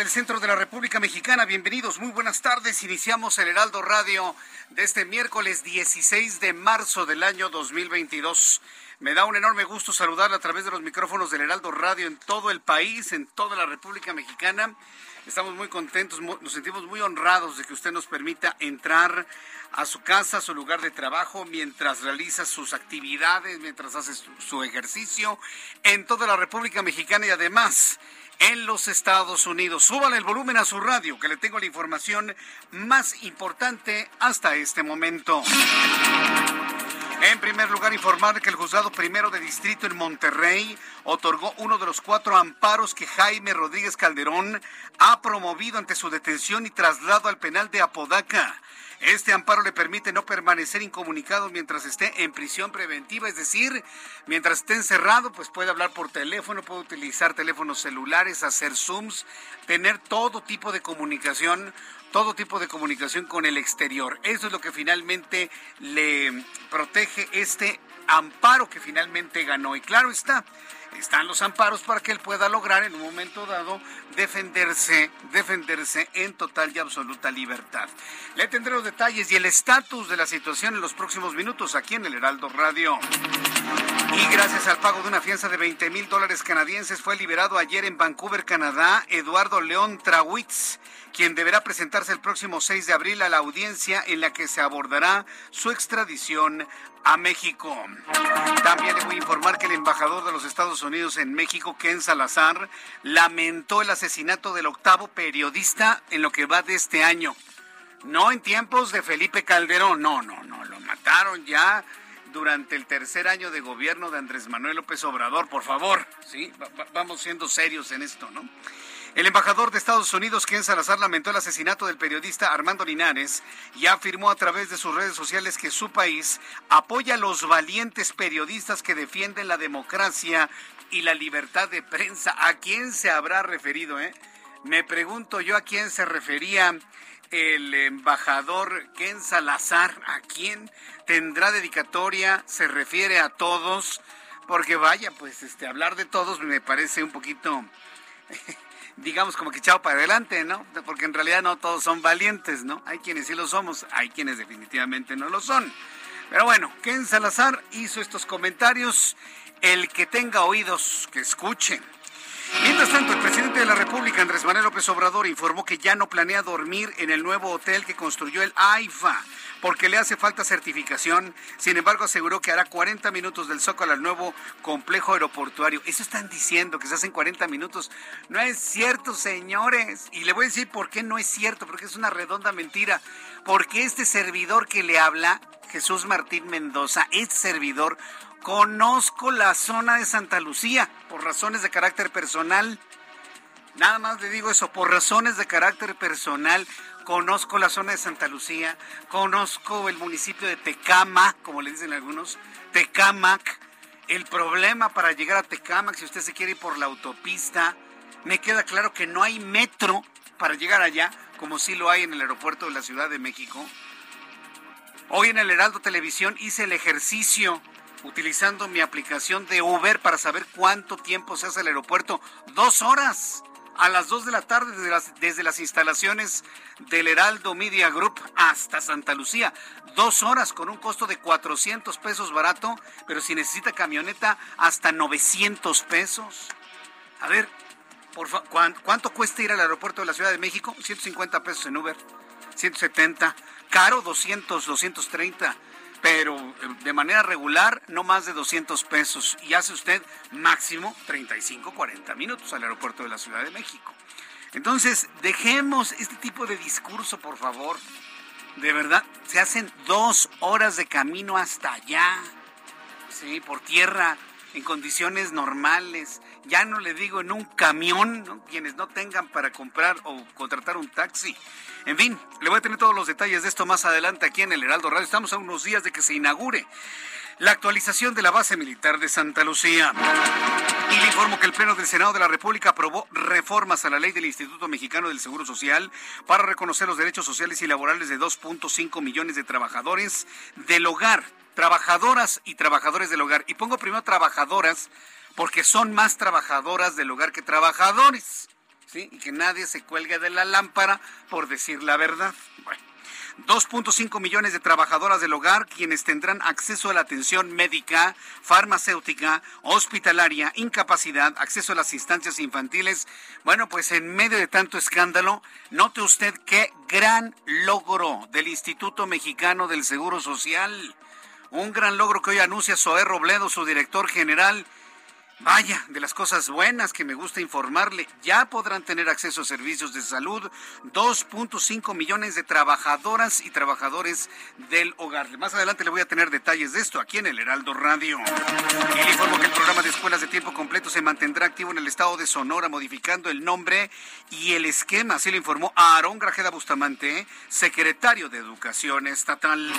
Del centro de la República Mexicana. Bienvenidos, muy buenas tardes. Iniciamos el Heraldo Radio de este miércoles 16 de marzo del año 2022. Me da un enorme gusto saludarla a través de los micrófonos del Heraldo Radio en todo el país, en toda la República Mexicana. Estamos muy contentos, nos sentimos muy honrados de que usted nos permita entrar a su casa, a su lugar de trabajo, mientras realiza sus actividades, mientras hace su, su ejercicio en toda la República Mexicana y además en los Estados Unidos. Súbale el volumen a su radio, que le tengo la información más importante hasta este momento. En primer lugar, informar que el juzgado primero de distrito en Monterrey otorgó uno de los cuatro amparos que Jaime Rodríguez Calderón ha promovido ante su detención y traslado al penal de Apodaca. Este amparo le permite no permanecer incomunicado mientras esté en prisión preventiva, es decir, mientras esté encerrado, pues puede hablar por teléfono, puede utilizar teléfonos celulares, hacer Zooms, tener todo tipo de comunicación todo tipo de comunicación con el exterior. Eso es lo que finalmente le protege este amparo que finalmente ganó. Y claro está, están los amparos para que él pueda lograr en un momento dado defenderse, defenderse en total y absoluta libertad. Le tendré los detalles y el estatus de la situación en los próximos minutos aquí en el Heraldo Radio. Y gracias al pago de una fianza de 20 mil dólares canadienses fue liberado ayer en Vancouver, Canadá, Eduardo León Trawitz, quien deberá presentarse el próximo 6 de abril a la audiencia en la que se abordará su extradición a México. También le voy a informar que el embajador de los Estados Unidos en México, Ken Salazar, lamentó el asesinato del octavo periodista en lo que va de este año. No en tiempos de Felipe Calderón, no, no, no, lo mataron ya durante el tercer año de gobierno de Andrés Manuel López Obrador, por favor, sí, vamos siendo serios en esto, ¿no? El embajador de Estados Unidos, Ken Salazar, lamentó el asesinato del periodista Armando Linares y afirmó a través de sus redes sociales que su país apoya a los valientes periodistas que defienden la democracia y la libertad de prensa. ¿A quién se habrá referido? Eh? Me pregunto yo a quién se refería el embajador Ken Salazar. ¿A quién tendrá dedicatoria? ¿Se refiere a todos? Porque vaya, pues este hablar de todos me parece un poquito digamos como que echado para adelante, ¿no? Porque en realidad no todos son valientes, ¿no? Hay quienes sí lo somos, hay quienes definitivamente no lo son. Pero bueno, Ken Salazar hizo estos comentarios. El que tenga oídos, que escuchen. Mientras tanto, el presidente de la República, Andrés Manuel López Obrador, informó que ya no planea dormir en el nuevo hotel que construyó el AIFA porque le hace falta certificación. Sin embargo, aseguró que hará 40 minutos del Zócalo al nuevo complejo aeroportuario. Eso están diciendo, que se hacen 40 minutos. No es cierto, señores. Y le voy a decir por qué no es cierto, porque es una redonda mentira. Porque este servidor que le habla, Jesús Martín Mendoza, este servidor, conozco la zona de Santa Lucía por razones de carácter personal. Nada más le digo eso, por razones de carácter personal conozco la zona de Santa Lucía, conozco el municipio de Tecama, como le dicen algunos, Tecamac. El problema para llegar a Tecamac, si usted se quiere ir por la autopista, me queda claro que no hay metro para llegar allá, como sí lo hay en el aeropuerto de la Ciudad de México. Hoy en el Heraldo Televisión hice el ejercicio utilizando mi aplicación de Uber para saber cuánto tiempo se hace el aeropuerto. Dos horas a las 2 de la tarde desde las, desde las instalaciones del Heraldo Media Group hasta Santa Lucía. Dos horas con un costo de 400 pesos barato, pero si necesita camioneta, hasta 900 pesos. A ver, por ¿cuánto cuesta ir al aeropuerto de la Ciudad de México? 150 pesos en Uber, 170. Caro, 200, 230 pero eh, de manera regular no más de 200 pesos y hace usted máximo 35, 40 minutos al aeropuerto de la Ciudad de México. Entonces, dejemos este tipo de discurso, por favor. De verdad, se hacen dos horas de camino hasta allá, sí, por tierra, en condiciones normales. Ya no le digo en un camión, quienes no tengan para comprar o contratar un taxi. En fin, le voy a tener todos los detalles de esto más adelante aquí en el Heraldo Radio. Estamos a unos días de que se inaugure la actualización de la base militar de Santa Lucía. Y le informo que el Pleno del Senado de la República aprobó reformas a la ley del Instituto Mexicano del Seguro Social para reconocer los derechos sociales y laborales de 2.5 millones de trabajadores del hogar, trabajadoras y trabajadores del hogar. Y pongo primero trabajadoras porque son más trabajadoras del hogar que trabajadores. Y que nadie se cuelgue de la lámpara por decir la verdad. Bueno. 2.5 millones de trabajadoras del hogar quienes tendrán acceso a la atención médica, farmacéutica, hospitalaria, incapacidad, acceso a las instancias infantiles. Bueno, pues en medio de tanto escándalo, note usted qué gran logro del Instituto Mexicano del Seguro Social. Un gran logro que hoy anuncia Zoé Robledo, su director general, Vaya, de las cosas buenas que me gusta informarle, ya podrán tener acceso a servicios de salud 2.5 millones de trabajadoras y trabajadores del hogar. Más adelante le voy a tener detalles de esto aquí en el Heraldo Radio. Y le informo que el programa de escuelas de tiempo completo se mantendrá activo en el estado de Sonora, modificando el nombre y el esquema. Así le informó Aarón Grajeda Bustamante, secretario de Educación Estatal.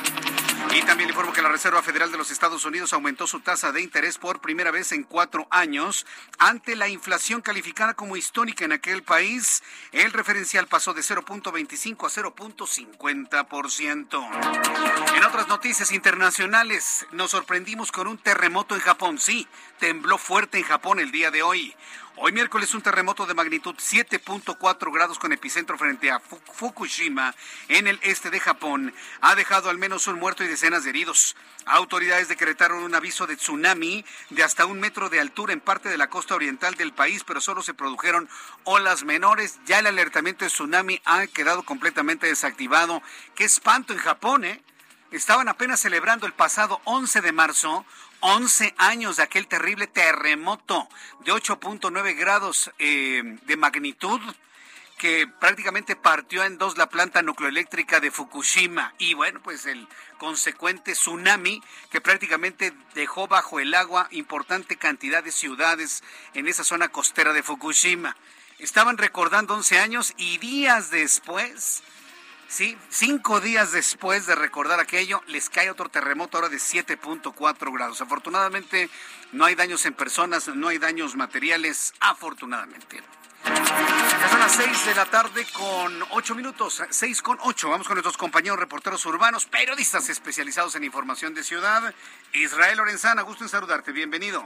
Y también le informo que la Reserva Federal de los Estados Unidos aumentó su tasa de interés por primera vez en cuatro años ante la inflación calificada como histórica en aquel país. El referencial pasó de 0.25 a 0.50%. En otras noticias internacionales, nos sorprendimos con un terremoto en Japón. Sí, tembló fuerte en Japón el día de hoy. Hoy miércoles un terremoto de magnitud 7.4 grados con epicentro frente a Fukushima en el este de Japón ha dejado al menos un muerto y decenas de heridos. Autoridades decretaron un aviso de tsunami de hasta un metro de altura en parte de la costa oriental del país, pero solo se produjeron olas menores. Ya el alertamiento de tsunami ha quedado completamente desactivado. Qué espanto en Japón, ¿eh? Estaban apenas celebrando el pasado 11 de marzo 11 años de aquel terrible terremoto de 8.9 grados eh, de magnitud que prácticamente partió en dos la planta nucleoeléctrica de Fukushima y bueno, pues el consecuente tsunami que prácticamente dejó bajo el agua importante cantidad de ciudades en esa zona costera de Fukushima. Estaban recordando 11 años y días después Sí, cinco días después de recordar aquello, les cae otro terremoto ahora de 7.4 grados. Afortunadamente, no hay daños en personas, no hay daños materiales, afortunadamente. Ya son las 6 de la tarde con 8 minutos, 6 con 8. Vamos con nuestros compañeros reporteros urbanos, periodistas especializados en información de ciudad. Israel Lorenzana, gusto en saludarte, bienvenido.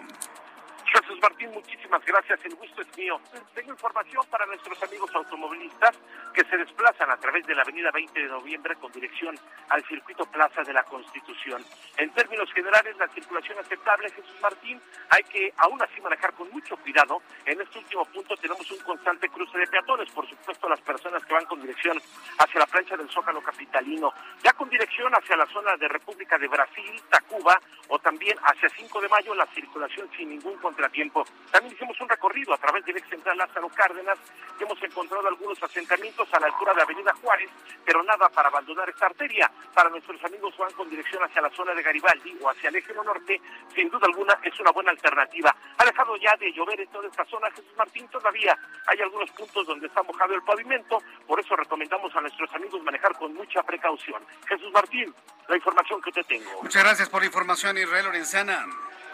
Jesús Martín, muchísimas gracias. El gusto es mío. Tengo información para nuestros amigos automovilistas que se desplazan a través de la avenida 20 de noviembre con dirección al circuito Plaza de la Constitución. En términos generales, la circulación aceptable, Jesús Martín, hay que aún así manejar con mucho cuidado. En este último punto tenemos un constante cruce de peatones, por supuesto las personas que van con dirección hacia la plancha del Zócalo Capitalino, ya con dirección hacia la zona de República de Brasil, Tacuba o también hacia 5 de mayo, la circulación sin ningún tiempo. También hicimos un recorrido a través del ex central Lázaro Cárdenas hemos encontrado algunos asentamientos a la altura de Avenida Juárez, pero nada para abandonar esta arteria. Para nuestros amigos van con dirección hacia la zona de Garibaldi o hacia el eje norte, sin duda alguna es una buena alternativa. Ha dejado ya de llover en toda esta zona, Jesús Martín, todavía hay algunos puntos donde está mojado el pavimento, por eso recomendamos a nuestros amigos manejar con mucha precaución. Jesús Martín, la información que te tengo. Muchas gracias por la información, Israel Lorenzana.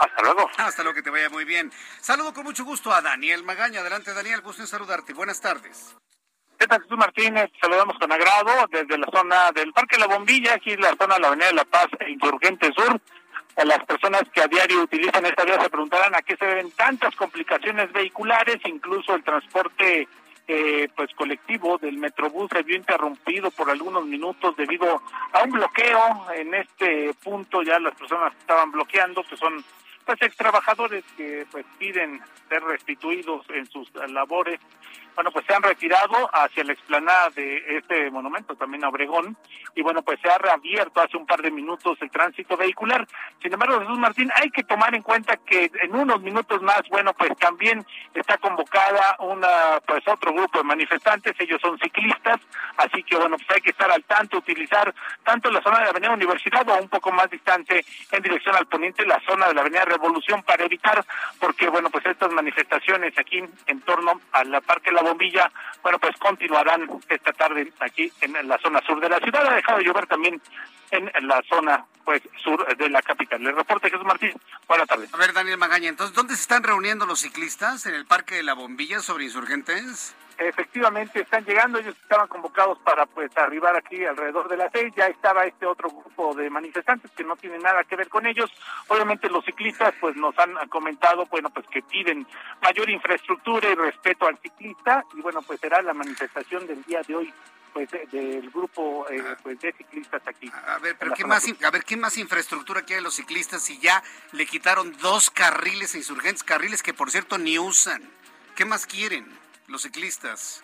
Hasta luego. Hasta luego, que te vaya muy bien. Saludo con mucho gusto a Daniel Magaña. Adelante, Daniel, gusto en saludarte. Buenas tardes. ¿Qué tal, Jesús Martínez? Saludamos con agrado desde la zona del Parque La Bombilla, aquí la zona de la Avenida de la Paz e Insurgente Sur. a las personas que a diario utilizan esta vía se preguntarán a qué se deben tantas complicaciones vehiculares, incluso el transporte eh, pues colectivo del Metrobús se vio interrumpido por algunos minutos debido a un bloqueo. En este punto ya las personas estaban bloqueando, que son pues ex trabajadores que pues piden ser restituidos en sus labores bueno, pues se han retirado hacia la explanada de este monumento, también a Obregón, y bueno, pues se ha reabierto hace un par de minutos el tránsito vehicular. Sin embargo, Jesús Martín, hay que tomar en cuenta que en unos minutos más, bueno, pues también está convocada una, pues otro grupo de manifestantes, ellos son ciclistas, así que bueno, pues hay que estar al tanto, utilizar tanto la zona de la Avenida Universidad o un poco más distante en dirección al poniente, la zona de la Avenida Revolución para evitar, porque bueno, pues estas manifestaciones aquí en torno a la Parque La Bombilla, bueno, pues continuarán esta tarde aquí en la zona sur de la ciudad. Ha dejado de llover también en la zona pues sur de la capital. El reporte Jesús Martín. Buenas tardes. A ver, Daniel Magaña, entonces, ¿dónde se están reuniendo los ciclistas? ¿En el Parque de la Bombilla sobre insurgentes? Efectivamente están llegando, ellos estaban convocados para pues arribar aquí alrededor de las seis, ya estaba este otro grupo de manifestantes que no tienen nada que ver con ellos, obviamente los ciclistas pues nos han comentado, bueno pues que piden mayor infraestructura y respeto al ciclista y bueno pues será la manifestación del día de hoy pues del grupo eh, ah. pues de ciclistas aquí. A ver, pero qué más, a ver, ¿qué más infraestructura quieren los ciclistas si ya le quitaron dos carriles a insurgentes, carriles que por cierto ni usan? ¿Qué más quieren? Los ciclistas.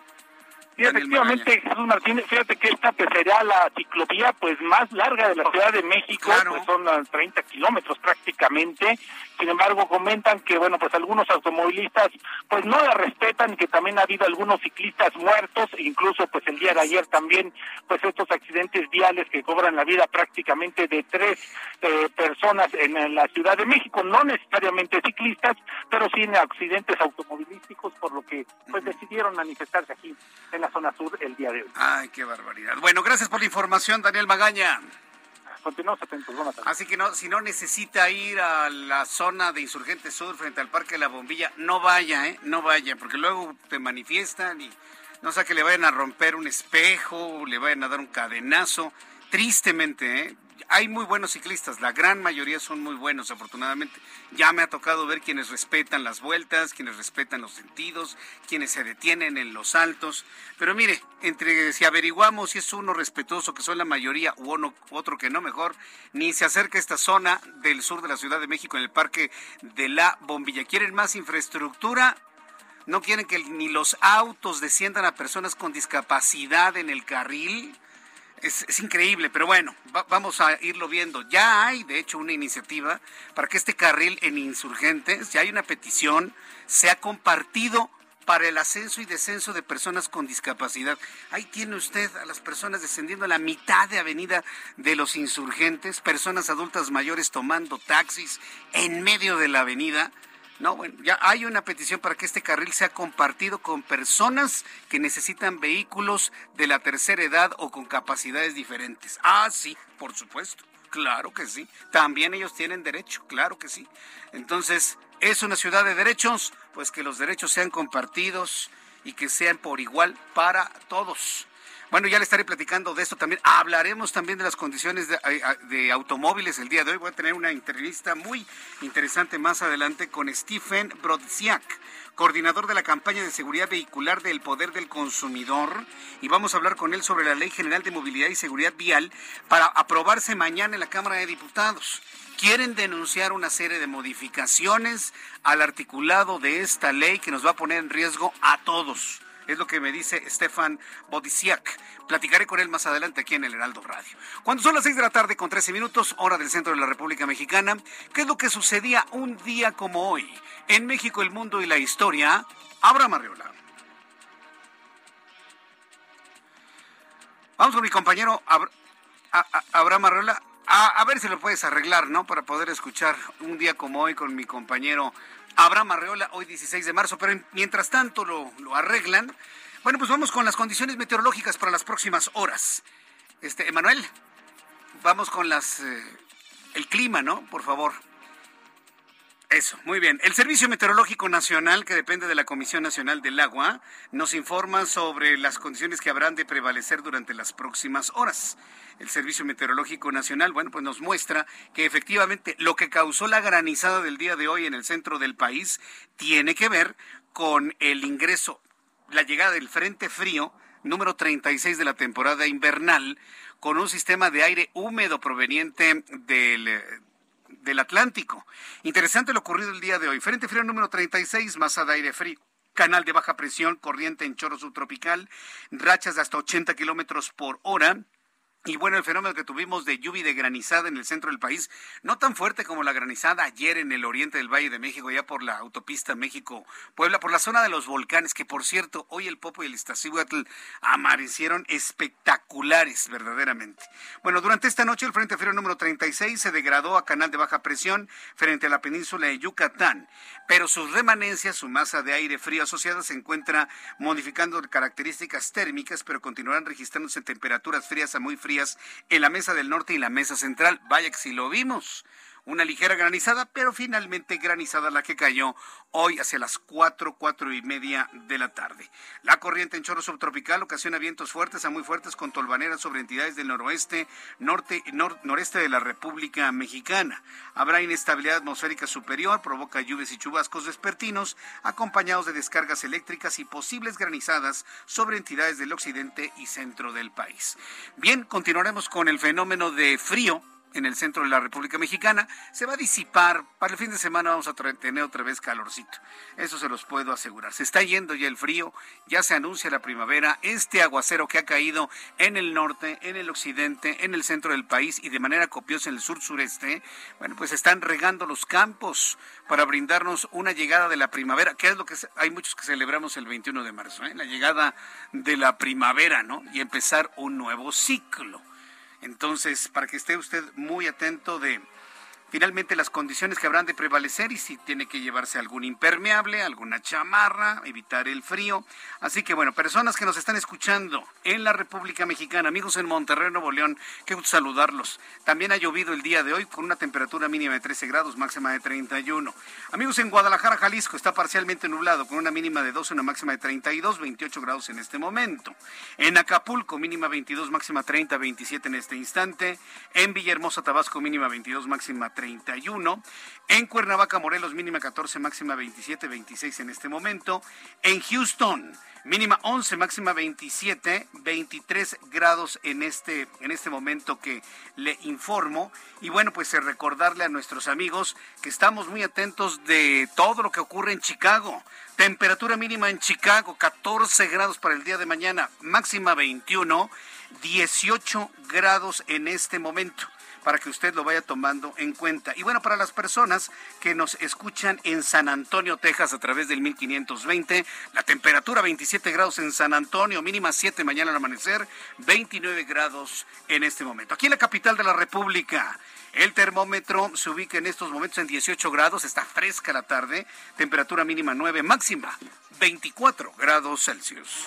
Sí, efectivamente, Jesús Martínez, fíjate que esta pues, será la ciclovía pues más larga de la Ciudad de México, pues son 30 kilómetros prácticamente. Sin embargo, comentan que bueno, pues algunos automovilistas pues no la respetan que también ha habido algunos ciclistas muertos, incluso pues el día de ayer también pues estos accidentes viales que cobran la vida prácticamente de tres eh, personas en la Ciudad de México, no necesariamente ciclistas, pero sí en accidentes automovilísticos, por lo que pues decidieron manifestarse aquí en la zona sur el día de hoy. Ay, qué barbaridad. Bueno, gracias por la información, Daniel Magaña. Continuamos atentos, Así que no, si no necesita ir a la zona de Insurgente Sur frente al Parque de la Bombilla, no vaya, ¿eh? No vaya, porque luego te manifiestan y no sé que le vayan a romper un espejo, le vayan a dar un cadenazo. Tristemente, ¿eh? Hay muy buenos ciclistas, la gran mayoría son muy buenos, afortunadamente. Ya me ha tocado ver quienes respetan las vueltas, quienes respetan los sentidos, quienes se detienen en los altos. Pero mire, entre si averiguamos si es uno respetuoso, que son la mayoría, u uno, otro que no mejor, ni se acerca a esta zona del sur de la Ciudad de México, en el Parque de la Bombilla. ¿Quieren más infraestructura? ¿No quieren que ni los autos desciendan a personas con discapacidad en el carril? Es, increíble, pero bueno, vamos a irlo viendo. Ya hay, de hecho, una iniciativa para que este carril en insurgentes, ya hay una petición, sea compartido para el ascenso y descenso de personas con discapacidad. Ahí tiene usted a las personas descendiendo a la mitad de avenida de los insurgentes, personas adultas mayores tomando taxis en medio de la avenida. No, bueno, ya hay una petición para que este carril sea compartido con personas que necesitan vehículos de la tercera edad o con capacidades diferentes. Ah, sí, por supuesto. Claro que sí. También ellos tienen derecho, claro que sí. Entonces, ¿es una ciudad de derechos? Pues que los derechos sean compartidos y que sean por igual para todos. Bueno, ya le estaré platicando de esto también. Hablaremos también de las condiciones de, automóviles el día de hoy. Voy a tener una entrevista muy interesante más adelante con Stephen Brodziak, coordinador de la campaña de seguridad vehicular del Poder del Consumidor. Y vamos a hablar con él sobre la Ley General de Movilidad y Seguridad Vial para aprobarse mañana en la Cámara de Diputados quieren denunciar una serie de modificaciones al articulado de esta ley que nos va a poner en riesgo a todos. Es lo que me dice Stefan Bodisiak. Platicaré con él más adelante aquí en el Heraldo Radio. Cuando son las 6 de la tarde con 13 minutos, hora del centro de la República Mexicana, ¿qué es lo que sucedía un día como hoy? En México, el mundo y la historia, Abraham Arreola. Vamos con mi compañero Abraham Arreola. A, a, ver si lo puedes arreglar, ¿no? Para poder escuchar un día como hoy con mi compañero Abraham Arreola, hoy 16 de marzo, pero mientras tanto lo, arreglan. Bueno, pues vamos con las condiciones meteorológicas para las próximas horas. Este, Emanuel, vamos con las eh, el clima, ¿no? Por favor. Eso, muy bien. El Servicio Meteorológico Nacional, que depende de la Comisión Nacional del Agua, nos informa sobre las condiciones que habrán de prevalecer durante las próximas horas. El Servicio Meteorológico Nacional, bueno, pues nos muestra que efectivamente lo que causó la granizada del día de hoy en el centro del país tiene que ver con el ingreso, la llegada del Frente Frío número 36 de la temporada invernal, con un sistema de aire húmedo proveniente del del Atlántico. Interesante lo ocurrido el día de hoy. Frente frío número 36, masa de aire frío. Canal de baja presión, corriente en chorro subtropical, rachas de hasta 80 kilómetros por hora, y bueno, el fenómeno que tuvimos de lluvia y de granizada en el centro del país, no tan fuerte como la granizada ayer en el oriente del Valle de México, ya por la autopista México-Puebla, por la zona de los volcanes, que por cierto, hoy el Popo y el Iztaccíhuatl amanecieron espectaculares, verdaderamente. Bueno, durante esta noche el Frente Frío número 36 se degradó a canal de baja presión frente a la península de Yucatán, pero sus remanencias, su masa de aire frío asociada se encuentra modificando características térmicas, pero continuarán registrándose temperaturas frías a muy frías en la mesa del norte y la mesa central. Vaya que si lo vimos una ligera granizada, pero finalmente granizada la que cayó hoy hacia las cuatro, cuatro y media de la tarde. La corriente en chorro subtropical ocasiona vientos fuertes a muy fuertes con tolvaneras sobre entidades del noroeste, norte y noreste de la República Mexicana. Habrá inestabilidad atmosférica superior, provoca lluvias y chubascos vespertinos, acompañados de descargas eléctricas y posibles granizadas sobre entidades del occidente y centro del país. Bien, continuaremos con el fenómeno de frío en el centro de la República Mexicana. Se va a disipar. Para el fin de semana vamos a tener otra vez calorcito. Eso se los puedo asegurar. Se está yendo ya el frío, ya se anuncia la primavera. Este aguacero que ha caído en el norte, en el occidente, en el centro del país y de manera copiosa en el sur sureste, bueno, pues están regando los campos para brindarnos una llegada de la primavera, que es lo que hay muchos que celebramos el 21 de marzo, ¿eh? la llegada de la primavera, ¿no? Y empezar un nuevo ciclo. Entonces, para que esté usted muy atento de finalmente las condiciones que habrán de prevalecer y si tiene que llevarse algún impermeable, alguna chamarra, evitar el frío. Así que bueno, personas que nos están escuchando en la República Mexicana, amigos en Monterrey, Nuevo León, qué gusto saludarlos. También ha llovido el día de hoy con una temperatura mínima de 13 grados, máxima de 31. Amigos en Guadalajara, Jalisco, está parcialmente nublado con una mínima de 12, una máxima de 32, 28 grados en este momento. En Acapulco, mínima 22, máxima 30, 27 en este instante. En Villahermosa, Tabasco, mínima 22, máxima 31. En Cuernavaca, Morelos, mínima 14, máxima 27, 26 en este momento. En Houston, mínima 11, máxima 27, 23 grados en este, en este momento que le informo. Y bueno, pues eh, recordarle a nuestros amigos que estamos muy atentos de todo lo que ocurre en Chicago. Temperatura mínima en Chicago, 14 grados para el día de mañana, máxima 21, 18 grados en este momento para que usted lo vaya tomando en cuenta. Y bueno, para las personas que nos escuchan en San Antonio, Texas, a través del 1520, la temperatura 27 grados en San Antonio, mínima 7 mañana al amanecer, 29 grados en este momento. Aquí en la capital de la República. El termómetro se ubica en estos momentos en 18 grados, está fresca la tarde, temperatura mínima 9, máxima 24 grados Celsius.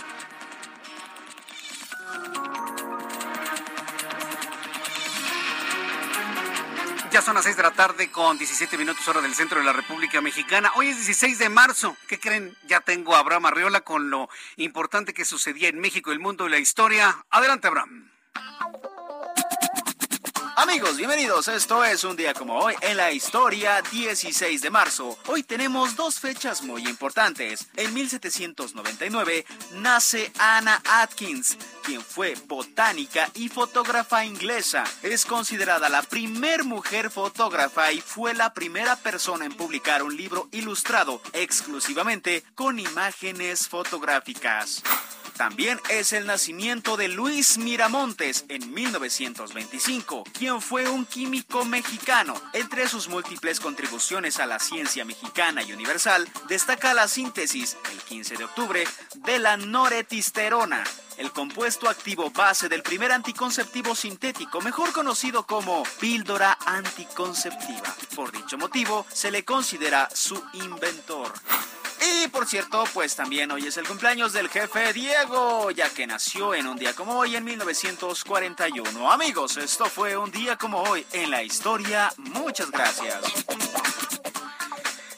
Ya son las 6 de la tarde con 17 minutos hora del centro de la República Mexicana. Hoy es 16 de marzo. ¿Qué creen? Ya tengo a Abraham Arriola con lo importante que sucedía en México, el mundo y la historia. Adelante, Abraham. Amigos, bienvenidos. Esto es un día como hoy en la historia 16 de marzo. Hoy tenemos dos fechas muy importantes. En 1799 nace Anna Atkins, quien fue botánica y fotógrafa inglesa. Es considerada la primer mujer fotógrafa y fue la primera persona en publicar un libro ilustrado exclusivamente con imágenes fotográficas. También es el nacimiento de Luis Miramontes en 1925, quien fue un químico mexicano. Entre sus múltiples contribuciones a la ciencia mexicana y universal, destaca la síntesis, el 15 de octubre, de la noretisterona, el compuesto activo base del primer anticonceptivo sintético, mejor conocido como píldora anticonceptiva. Por dicho motivo, se le considera su inventor. Y por cierto, pues también hoy es el cumpleaños del jefe Diego, ya que nació en un día como hoy en 1941. Amigos, esto fue un día como hoy en la historia. Muchas gracias.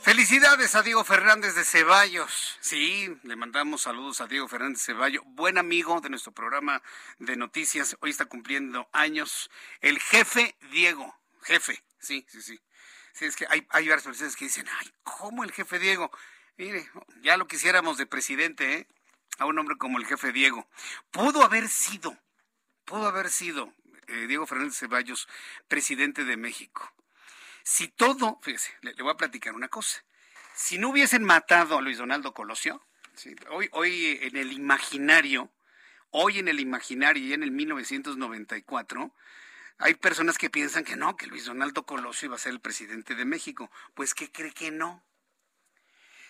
Felicidades a Diego Fernández de Ceballos. Sí, le mandamos saludos a Diego Fernández de Ceballos, buen amigo de nuestro programa de noticias. Hoy está cumpliendo años. El jefe Diego, jefe, sí, sí, sí. Sí, es que hay, hay varias personas que dicen, ay, ¿cómo el jefe Diego? Mire, ya lo quisiéramos de presidente, ¿eh? A un hombre como el jefe Diego. Pudo haber sido, pudo haber sido eh, Diego Fernández Ceballos presidente de México. Si todo, fíjese, le, voy a platicar una cosa. Si no hubiesen matado a Luis Donaldo Colosio, hoy, hoy en el imaginario, hoy en el imaginario y en el 1994, hay personas que piensan que no, que Luis Donaldo Colosio iba a ser el presidente de México. Pues ¿qué cree que no?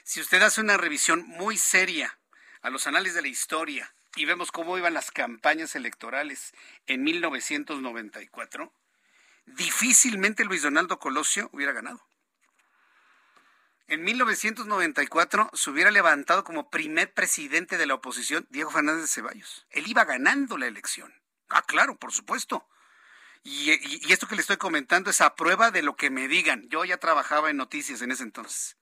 Si usted hace una revisión muy seria a los anales de la historia y vemos cómo iban las campañas electorales en 1994, difícilmente Luis Donaldo Colosio hubiera ganado. En 1994 se hubiera levantado como primer presidente de la oposición Diego Fernández de Ceballos. Él iba ganando la elección. Ah, claro, por supuesto. Y, esto que le estoy comentando es a prueba de lo que me digan. Yo ya trabajaba en noticias en ese entonces.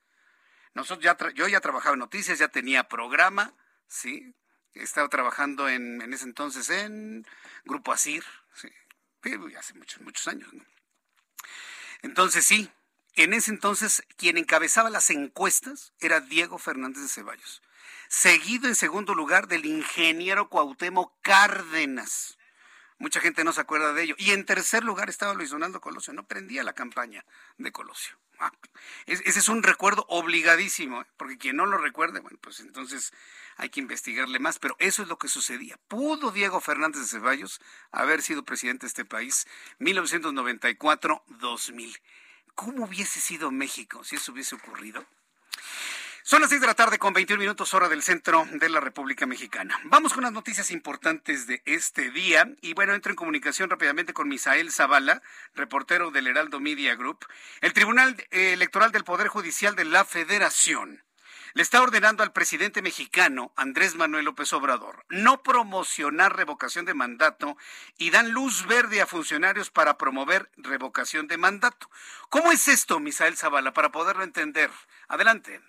Nosotros ya yo ya trabajaba en noticias, ya tenía programa, ¿sí? Estaba trabajando en, ese entonces en Grupo Asir, ¿sí? hace muchos, muchos años. Entonces sí, en ese entonces quien encabezaba las encuestas era Diego Fernández de Ceballos, seguido en segundo lugar del ingeniero Cuauhtémoc Cárdenas. Mucha gente no se acuerda de ello. Y en tercer lugar estaba Luis Donaldo Colosio. No prendía la campaña de Colosio. Ese es un recuerdo obligadísimo, ¿eh? porque quien no lo recuerde, bueno, pues entonces hay que investigarle más, pero eso es lo que sucedía. ¿Pudo Diego Fernández de Ceballos haber sido presidente de este país 1994-2000? ¿Cómo hubiese sido México si eso hubiese ocurrido? Son las 6 de la tarde con 21 minutos hora del centro de la República Mexicana. Vamos con las noticias importantes de este día. Y bueno, entro en comunicación rápidamente con Misael Zavala, reportero del Heraldo Media Group. El Tribunal Electoral del Poder Judicial de la Federación le está ordenando al presidente mexicano, Andrés Manuel López Obrador, no promocionar revocación de mandato y dan luz verde a funcionarios para promover revocación de mandato. ¿Cómo es esto, Misael Zavala, para poderlo entender? Adelante.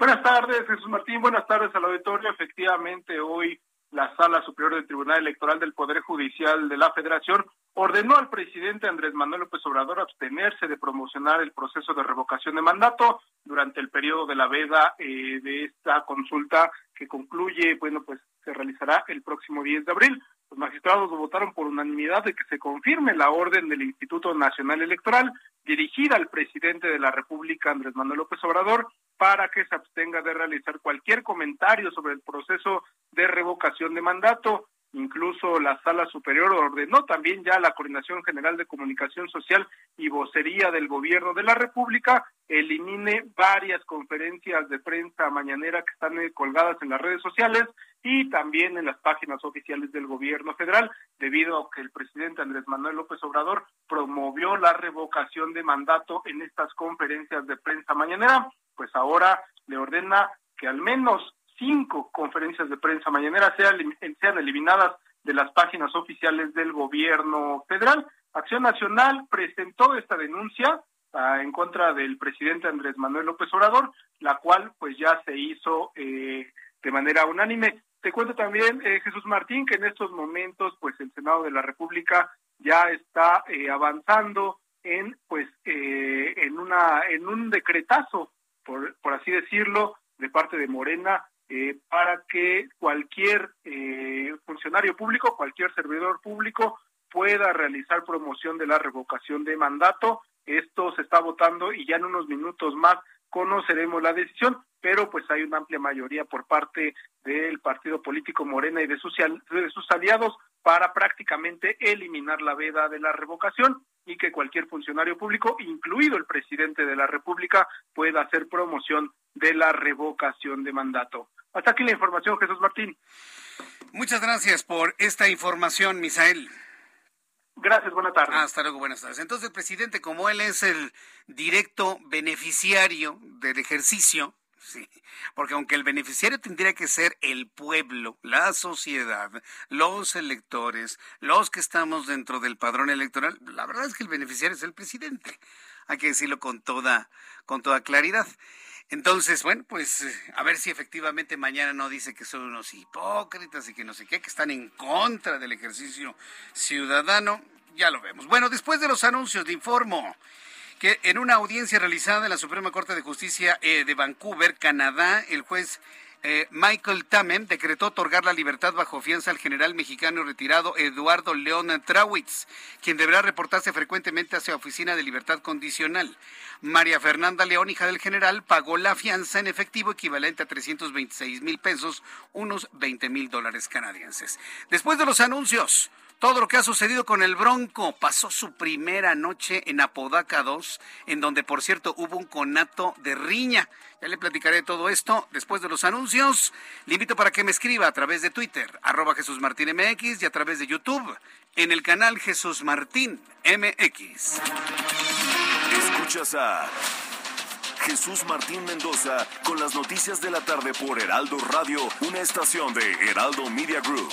Buenas tardes, Jesús Martín. Buenas tardes al auditorio. Efectivamente, hoy la Sala Superior del Tribunal Electoral del Poder Judicial de la Federación ordenó al presidente Andrés Manuel López Obrador abstenerse de promocionar el proceso de revocación de mandato durante el periodo de la veda eh, de esta consulta que concluye, bueno, pues se realizará el próximo 10 de abril. Los magistrados votaron por unanimidad de que se confirme la orden del Instituto Nacional Electoral dirigida al presidente de la República, Andrés Manuel López Obrador, para que se abstenga de realizar cualquier comentario sobre el proceso de revocación de mandato. Incluso la Sala Superior ordenó también ya la Coordinación General de Comunicación Social y Vocería del Gobierno de la República elimine varias conferencias de prensa mañanera que están eh, colgadas en las redes sociales y también en las páginas oficiales del Gobierno federal, debido a que el presidente Andrés Manuel López Obrador promovió la revocación de mandato en estas conferencias de prensa mañanera, pues ahora le ordena que al menos cinco conferencias de prensa mañanera sean, sean eliminadas de las páginas oficiales del gobierno federal. Acción Nacional presentó esta denuncia ah, en contra del presidente Andrés Manuel López Obrador, la cual pues ya se hizo eh, de manera unánime. Te cuento también, eh, Jesús Martín, que en estos momentos pues el Senado de la República ya está eh, avanzando en pues en una en un decretazo por, por así decirlo de parte de Morena eh, para que cualquier eh, funcionario público, cualquier servidor público pueda realizar promoción de la revocación de mandato. Esto se está votando y ya en unos minutos más conoceremos la decisión, pero pues hay una amplia mayoría por parte del partido político Morena y de sus, aliados para prácticamente eliminar la veda de la revocación y que cualquier funcionario público, incluido el presidente de la República, pueda hacer promoción de la revocación de mandato. Hasta aquí la información, Jesús Martín. Muchas gracias por esta información, Misael. Gracias, buenas tardes. Hasta luego, buenas tardes. Entonces, el presidente, como él es el directo beneficiario del ejercicio, sí, porque aunque el beneficiario tendría que ser el pueblo, la sociedad, los electores, los que estamos dentro del padrón electoral, la verdad es que el beneficiario es el presidente. hay que decirlo con toda, con toda claridad. Entonces, bueno, pues eh, a ver si efectivamente mañana no dice que son unos hipócritas y que no sé qué, que están en contra del ejercicio ciudadano. Ya lo vemos. Bueno, después de los anuncios, le informo que en una audiencia realizada en la Suprema Corte de Justicia eh, de Vancouver, Canadá, el juez eh, Michael Tamen decretó otorgar la libertad bajo fianza al general mexicano retirado Eduardo León Trawitz, quien deberá reportarse frecuentemente hacia oficina de libertad condicional. María Fernanda León, hija del general, pagó la fianza en efectivo equivalente a 326 mil pesos, unos 20 mil dólares canadienses. Después de los anuncios, todo lo que ha sucedido con el Bronco pasó su primera noche en Apodaca 2, en donde por cierto hubo un conato de riña. Ya le platicaré todo esto después de los anuncios. Le invito para que me escriba a través de Twitter, arroba Jesús Martín y a través de YouTube en el canal Jesús Martín MX. Escuchas a Jesús Martín Mendoza con las noticias de la tarde por Heraldo Radio, una estación de Heraldo Media Group.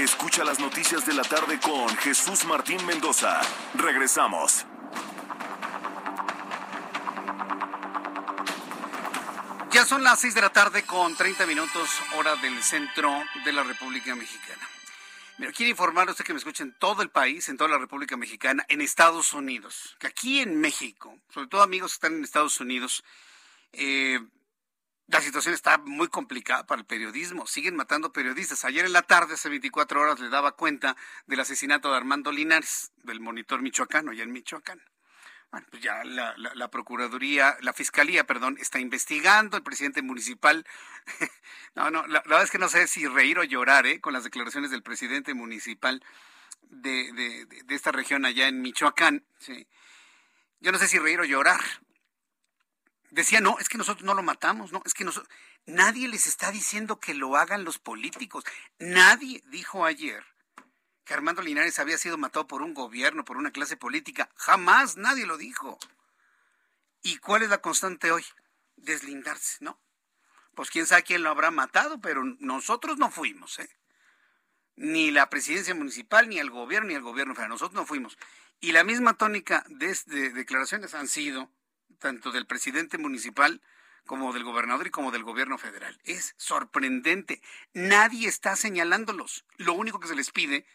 Escucha las noticias de la tarde con Jesús Martín Mendoza. Regresamos. Ya son las 6 de la tarde con 30 minutos hora del centro de la República Mexicana. Mira, quiero informarles que me escuchen en todo el país, en toda la República Mexicana, en Estados Unidos, que aquí en México, sobre todo amigos que están en Estados Unidos, eh, la situación está muy complicada para el periodismo. Siguen matando periodistas. Ayer en la tarde, hace 24 horas, le daba cuenta del asesinato de Armando Linares, del monitor michoacano, allá en Michoacán. Bueno, pues ya la, la, Procuraduría, la Fiscalía, perdón, está investigando, el presidente municipal. no, no, la, verdad es que no sé si reír o llorar ¿eh? con las declaraciones del presidente municipal de, de, de esta región allá en Michoacán. ¿sí? Yo no sé si reír o llorar. Decía, no, es que nosotros no lo matamos, no, es que nosotros... Nadie les está diciendo que lo hagan los políticos. Nadie dijo ayer que Armando Linares había sido matado por un gobierno, por una clase política. Jamás nadie lo dijo. ¿Y cuál es la constante hoy? Deslindarse, ¿no? Pues quién sabe quién lo habrá matado, pero nosotros no fuimos, ¿eh? Ni la presidencia municipal, ni el gobierno, ni el gobierno federal. Nosotros no fuimos. Y la misma tónica de, de declaraciones han sido tanto del presidente municipal como del gobernador y como del gobierno federal. Es sorprendente. Nadie está señalándolos. Lo único que se les pide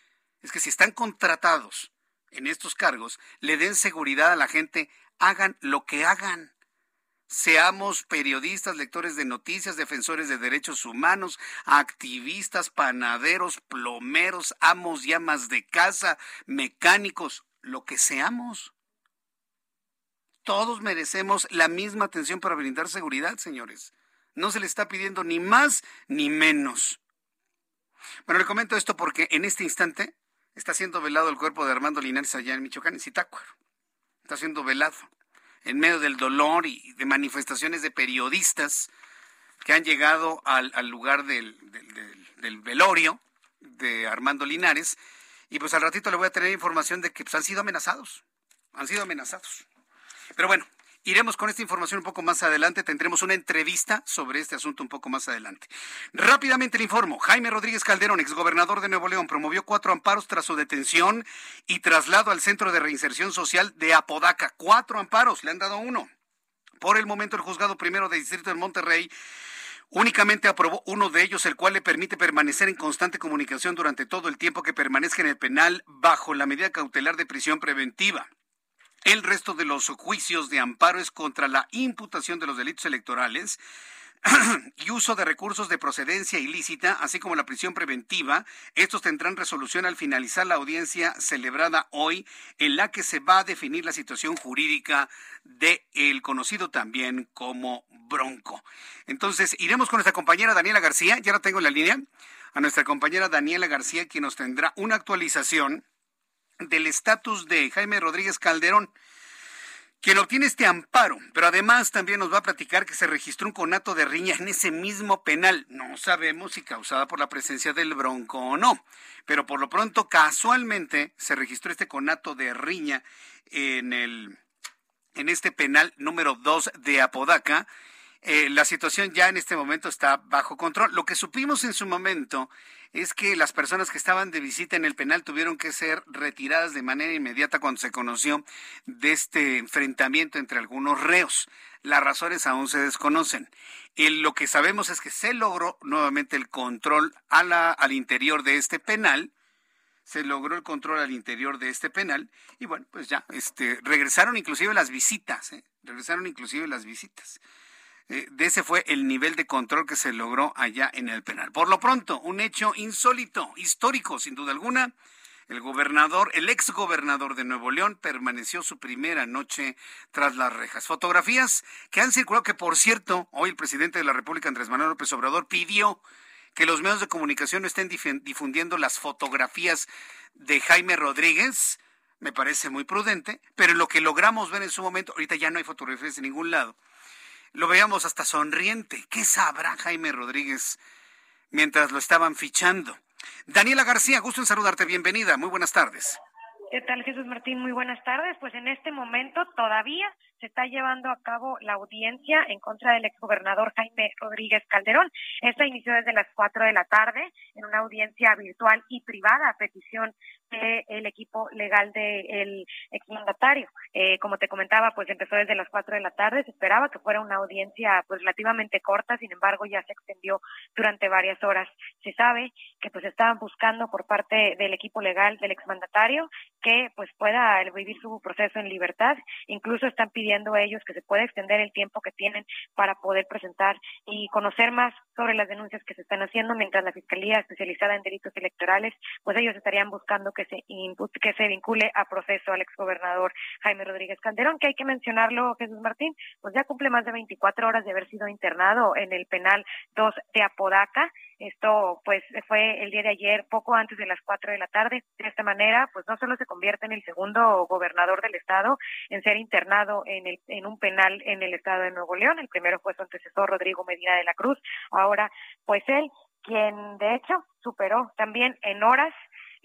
es que si están contratados en estos cargos, le den seguridad a la gente, hagan lo que hagan. Seamos periodistas, lectores de noticias, defensores de derechos humanos, activistas, panaderos, plomeros, amos y amas de casa, mecánicos, lo que seamos. Todos merecemos la misma atención para brindar seguridad, señores. No se le está pidiendo ni más ni menos. Bueno, le comento esto porque en este instante está siendo velado el cuerpo de Armando Linares allá en Michoacán, en Zitácuaro. Está siendo velado en medio del dolor y de manifestaciones de periodistas que han llegado al, lugar del, del, velorio de Armando Linares. Y pues al ratito le voy a tener información de que pues, han sido amenazados. Han sido amenazados. Pero bueno, Iremos con esta información un poco más adelante. Tendremos una entrevista sobre este asunto un poco más adelante. Rápidamente le informo. Jaime Rodríguez Calderón, exgobernador de Nuevo León, promovió cuatro amparos tras su detención y traslado al Centro de Reinserción Social de Apodaca. Cuatro amparos, le han dado uno. Por el momento, el juzgado primero de Distrito de Monterrey Únicamente aprobó uno de ellos, el cual le permite permanecer en constante comunicación durante todo el tiempo que permanezca en el penal bajo la medida cautelar de prisión preventiva. El resto de los juicios de amparo es contra la imputación de los delitos electorales y uso de recursos de procedencia ilícita, así como la prisión preventiva. Estos tendrán resolución al finalizar la audiencia celebrada hoy, en la que se va a definir la situación jurídica de el conocido también como Bronco. Entonces, iremos con nuestra compañera Daniela García, ya la tengo en la línea, a nuestra compañera Daniela García, quien nos tendrá una actualización del estatus de Jaime Rodríguez Calderón, quien obtiene este amparo, pero además también nos va a platicar que se registró un conato de riña en ese mismo penal. No sabemos si causada por la presencia del bronco o no, pero por lo pronto casualmente se registró este conato de riña en el en este penal número 2 de Apodaca. Eh, la situación ya en este momento está bajo control. Lo que supimos en su momento es que las personas que estaban de visita en el penal tuvieron que ser retiradas de manera inmediata cuando se conoció de este enfrentamiento entre algunos reos. Las razones aún se desconocen. lo que sabemos es que se logró nuevamente el control a al interior de este penal se logró el control al interior de este penal y bueno, pues ya, este, regresaron inclusive las visitas, ¿eh? regresaron inclusive las visitas. Eh, de ese fue el nivel de control que se logró allá en el penal. Por lo pronto, un hecho insólito, histórico, sin duda alguna. El gobernador, el ex gobernador de Nuevo León, permaneció su primera noche tras las rejas. Fotografías que han circulado, que por cierto, hoy el presidente de la República, Andrés Manuel López Obrador, pidió que los medios de comunicación no estén difundiendo las fotografías de Jaime Rodríguez. Me parece muy prudente, pero lo que logramos ver en su momento, ahorita ya no hay fotografías de ningún lado lo veíamos hasta sonriente. ¿Qué sabrá Jaime Rodríguez mientras lo estaban fichando? Daniela García, gusto en saludarte. Bienvenida. Muy buenas tardes. ¿Qué tal, Jesús Martín? Muy buenas tardes. Pues en este momento todavía se está llevando a cabo la audiencia en contra del exgobernador Jaime Rodríguez Calderón. Esta inició desde las cuatro de la tarde en una audiencia virtual y privada a petición del equipo legal del exmandatario. Eh, como te comentaba, pues empezó desde las cuatro de la tarde. Se esperaba que fuera una audiencia pues relativamente corta, sin embargo ya se extendió durante varias horas. Se sabe que pues estaban buscando por parte del equipo legal del exmandatario que pues pueda vivir su proceso en libertad. Incluso están pidiendo a ellos que se pueda extender el tiempo que tienen para poder presentar y conocer más sobre las denuncias que se están haciendo, mientras la Fiscalía especializada en delitos electorales, pues ellos estarían buscando que se que se vincule a proceso al exgobernador Jaime Rodríguez Calderón, que hay que mencionarlo, Jesús Martín, pues ya cumple más de 24 horas de haber sido internado en el penal 2 de Apodaca. Esto pues fue el día de ayer, poco antes de las 4 de la tarde. De esta manera, pues no solo se convierte en el segundo gobernador del estado en ser internado en, el, en un penal en el estado de Nuevo León. El primero fue su antecesor Rodrigo Medina de la Cruz. Pues él, quien de hecho superó también en horas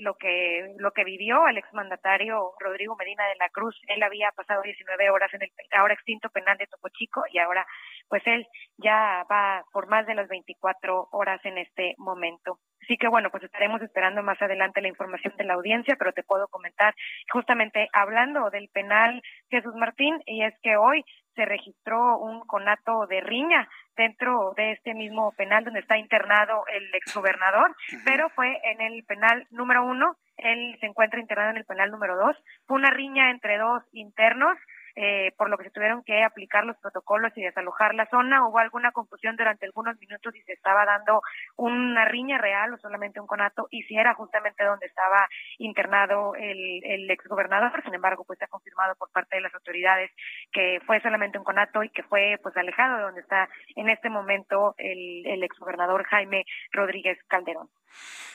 lo que lo que vivió el exmandatario Rodrigo Medina de la Cruz. Él había pasado 19 horas en el ahora extinto penal de Topo Chico y ahora pues él ya va por más de las 24 horas en este momento. Así que bueno, pues estaremos esperando más adelante la información de la audiencia, pero te puedo comentar justamente hablando del penal Jesús Martín y es que hoy se registró un conato de riña dentro de este mismo penal donde está internado el exgobernador, pero fue en el penal número uno, él se encuentra internado en el penal número dos, fue una riña entre dos internos, eh, por lo que se tuvieron que aplicar los protocolos y desalojar la zona. Hubo alguna confusión durante algunos minutos y se estaba dando una riña real o solamente un conato y si era justamente donde estaba internado el, el exgobernador. Sin embargo, pues se ha confirmado por parte de las autoridades que fue solamente un conato y que fue pues alejado de donde está en este momento el, el exgobernador Jaime Rodríguez Calderón.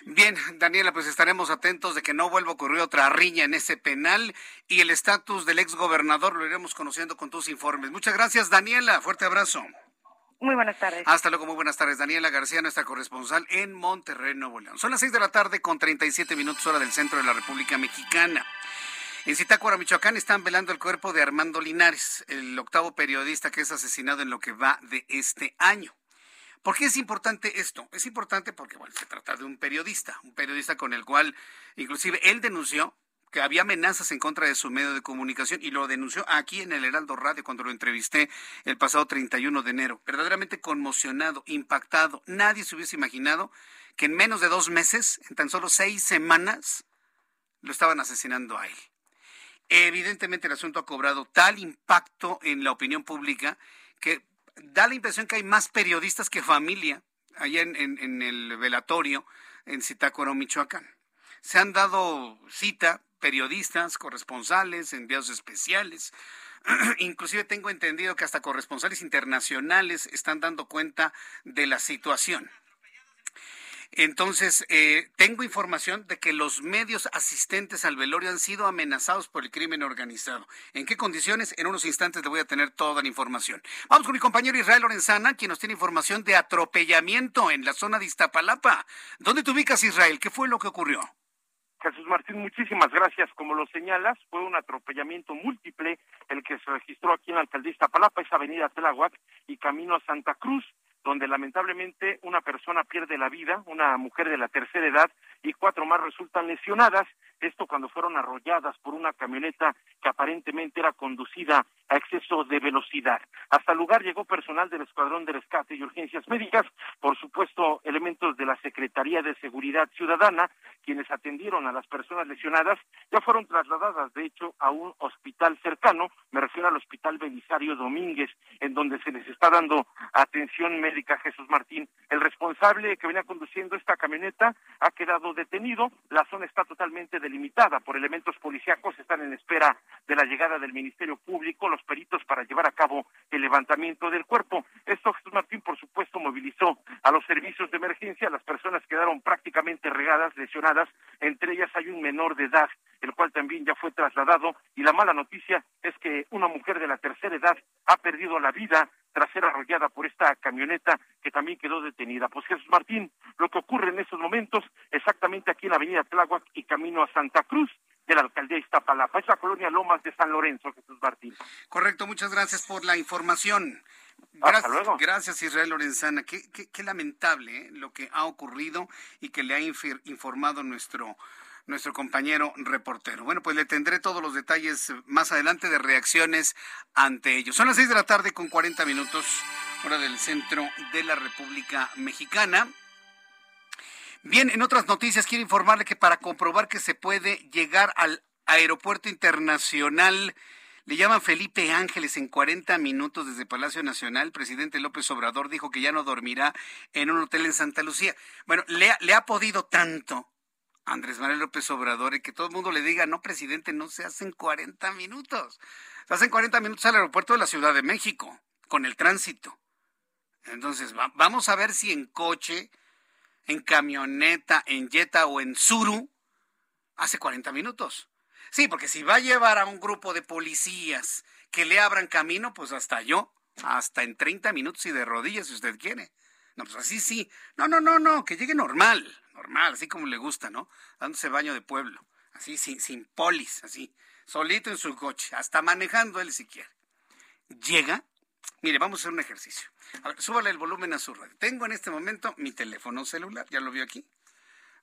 Bien, Daniela, pues estaremos atentos de que no vuelva a ocurrir otra riña en ese penal y el estatus del ex gobernador lo iremos conociendo con tus informes. Muchas gracias, Daniela. Fuerte abrazo. Muy buenas tardes. Hasta luego, muy buenas tardes. Daniela García, nuestra corresponsal en Monterrey, Nuevo León. Son las seis de la tarde con 37 minutos hora del centro de la República Mexicana. En Zitácuara, Michoacán, están velando el cuerpo de Armando Linares, el octavo periodista que es asesinado en lo que va de este año. ¿Por qué es importante esto? Es importante porque, bueno, se trata de un periodista, un periodista con el cual, inclusive, él denunció que había amenazas en contra de su medio de comunicación y lo denunció aquí en el Heraldo Radio cuando lo entrevisté el pasado 31 de enero. Verdaderamente conmocionado, impactado. Nadie se hubiese imaginado que en menos de dos meses, en tan solo seis semanas, lo estaban asesinando a él. Evidentemente el asunto ha cobrado tal impacto en la opinión pública que da la impresión que hay más periodistas que familia allá en, el velatorio en Zitácuaro, Michoacán. Se han dado cita periodistas, corresponsales, enviados especiales. Inclusive tengo entendido que hasta corresponsales internacionales están dando cuenta de la situación. Entonces, eh, tengo información de que los medios asistentes al velorio han sido amenazados por el crimen organizado. ¿En qué condiciones? En unos instantes le voy a tener toda la información. Vamos con mi compañero Israel Lorenzana, quien nos tiene información de atropellamiento en la zona de Iztapalapa. ¿Dónde te ubicas, Israel? ¿Qué fue lo que ocurrió? Jesús Martín, muchísimas gracias. Como lo señalas, fue un atropellamiento múltiple el que se registró aquí en la alcaldía Iztapalapa, esa avenida Tláhuac y camino a Santa Cruz donde lamentablemente una persona pierde la vida, una mujer de la tercera edad, y cuatro más resultan lesionadas. Esto cuando fueron arrolladas por una camioneta que aparentemente era conducida a exceso de velocidad. Hasta el lugar llegó personal del Escuadrón de Rescate y Urgencias Médicas, por supuesto elementos de la Secretaría de Seguridad Ciudadana, quienes atendieron a las personas lesionadas, ya fueron trasladadas, de hecho, a un hospital cercano, me refiero al Hospital Belisario Domínguez, en donde se les está dando atención médica Jesús Martín. El responsable que venía conduciendo esta camioneta ha quedado detenido, la zona está totalmente delimitada por elementos policíacos, están en espera de la llegada del Ministerio Público, los peritos para llevar a cabo el levantamiento del cuerpo. Esto Jesús Martín, por supuesto, movilizó a los servicios de emergencia, las personas quedaron prácticamente regadas, lesionadas, entre ellas hay un menor de edad, el cual también ya fue trasladado, y la mala noticia es que una mujer de la tercera edad ha perdido la vida tras ser arrollada por esta camioneta que también quedó detenida. Pues Jesús Martín, lo que ocurre en estos momentos, exactamente aquí en la avenida Tláhuac y camino a Santa Cruz, de la alcaldía Iztapalapa. Es la colonia Lomas de San Lorenzo, Jesús Martín. Correcto, muchas gracias por la información. Hasta luego. Gracias, Israel Lorenzana. Qué, qué, lamentable ¿eh? lo que ha ocurrido y que le ha informado nuestro nuestro compañero reportero. Bueno, pues le tendré todos los detalles más adelante de reacciones ante ellos. Son las seis de la tarde con 40 minutos, hora del centro de la República Mexicana. Bien, en otras noticias quiero informarle que para comprobar que se puede llegar al aeropuerto internacional le llaman Felipe Ángeles en 40 minutos desde Palacio Nacional. El presidente López Obrador dijo que ya no dormirá en un hotel en Santa Lucía. Bueno, le ha podido tanto Andrés Manuel López Obrador y que todo el mundo le diga, no, presidente, no se hacen 40 minutos. Se hacen 40 minutos al aeropuerto de la Ciudad de México, con el tránsito. Entonces, vamos a ver si en coche, en camioneta, en Jetta o en Suru, hace 40 minutos. Sí, porque si va a llevar a un grupo de policías que le abran camino, pues hasta yo, hasta en 30 minutos y de rodillas, si usted quiere. No, pues así sí. No, no, no, no, que llegue normal normal, así como le gusta, ¿no? Dándose baño de pueblo, así sin, sin polis, así, solito en su coche, hasta manejando él si quiere. Llega, mire, vamos a hacer un ejercicio. A súbale el volumen a su radio. Tengo en este momento mi teléfono celular, ¿ya lo vio aquí?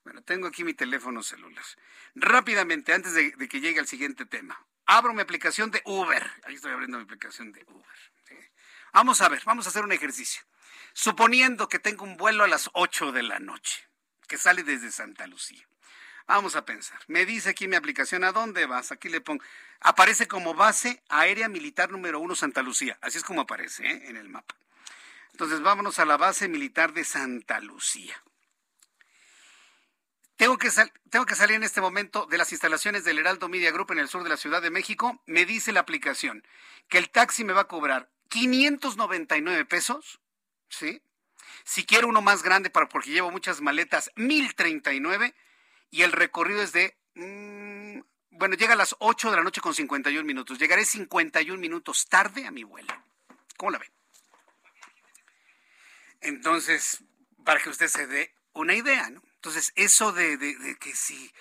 Bueno, tengo aquí mi teléfono celular. Rápidamente, antes de, que llegue al siguiente tema, abro mi aplicación de Uber. Ahí estoy abriendo mi aplicación de Uber. Vamos a ver, vamos a hacer un ejercicio. Suponiendo que tengo un vuelo a las 8 de la noche que sale desde Santa Lucía. Vamos a pensar. Me dice aquí mi aplicación, ¿a dónde vas? Aquí le pongo. Aparece como base aérea militar número uno Santa Lucía. Así es como aparece ¿eh? en el mapa. Entonces vámonos a la base militar de Santa Lucía. Tengo que, tengo que salir en este momento de las instalaciones del Heraldo Media Group en el sur de la Ciudad de México. Me dice la aplicación que el taxi me va a cobrar 599 pesos, ¿sí? Si quiero uno más grande, para, porque llevo muchas maletas, 1039. Y el recorrido es de... Mm, bueno, llega a las 8 de la noche con 51 minutos. Llegaré 51 minutos tarde a mi vuelo. ¿Cómo la ve? Entonces, para que usted se dé una idea, ¿no? Entonces, eso de, que si...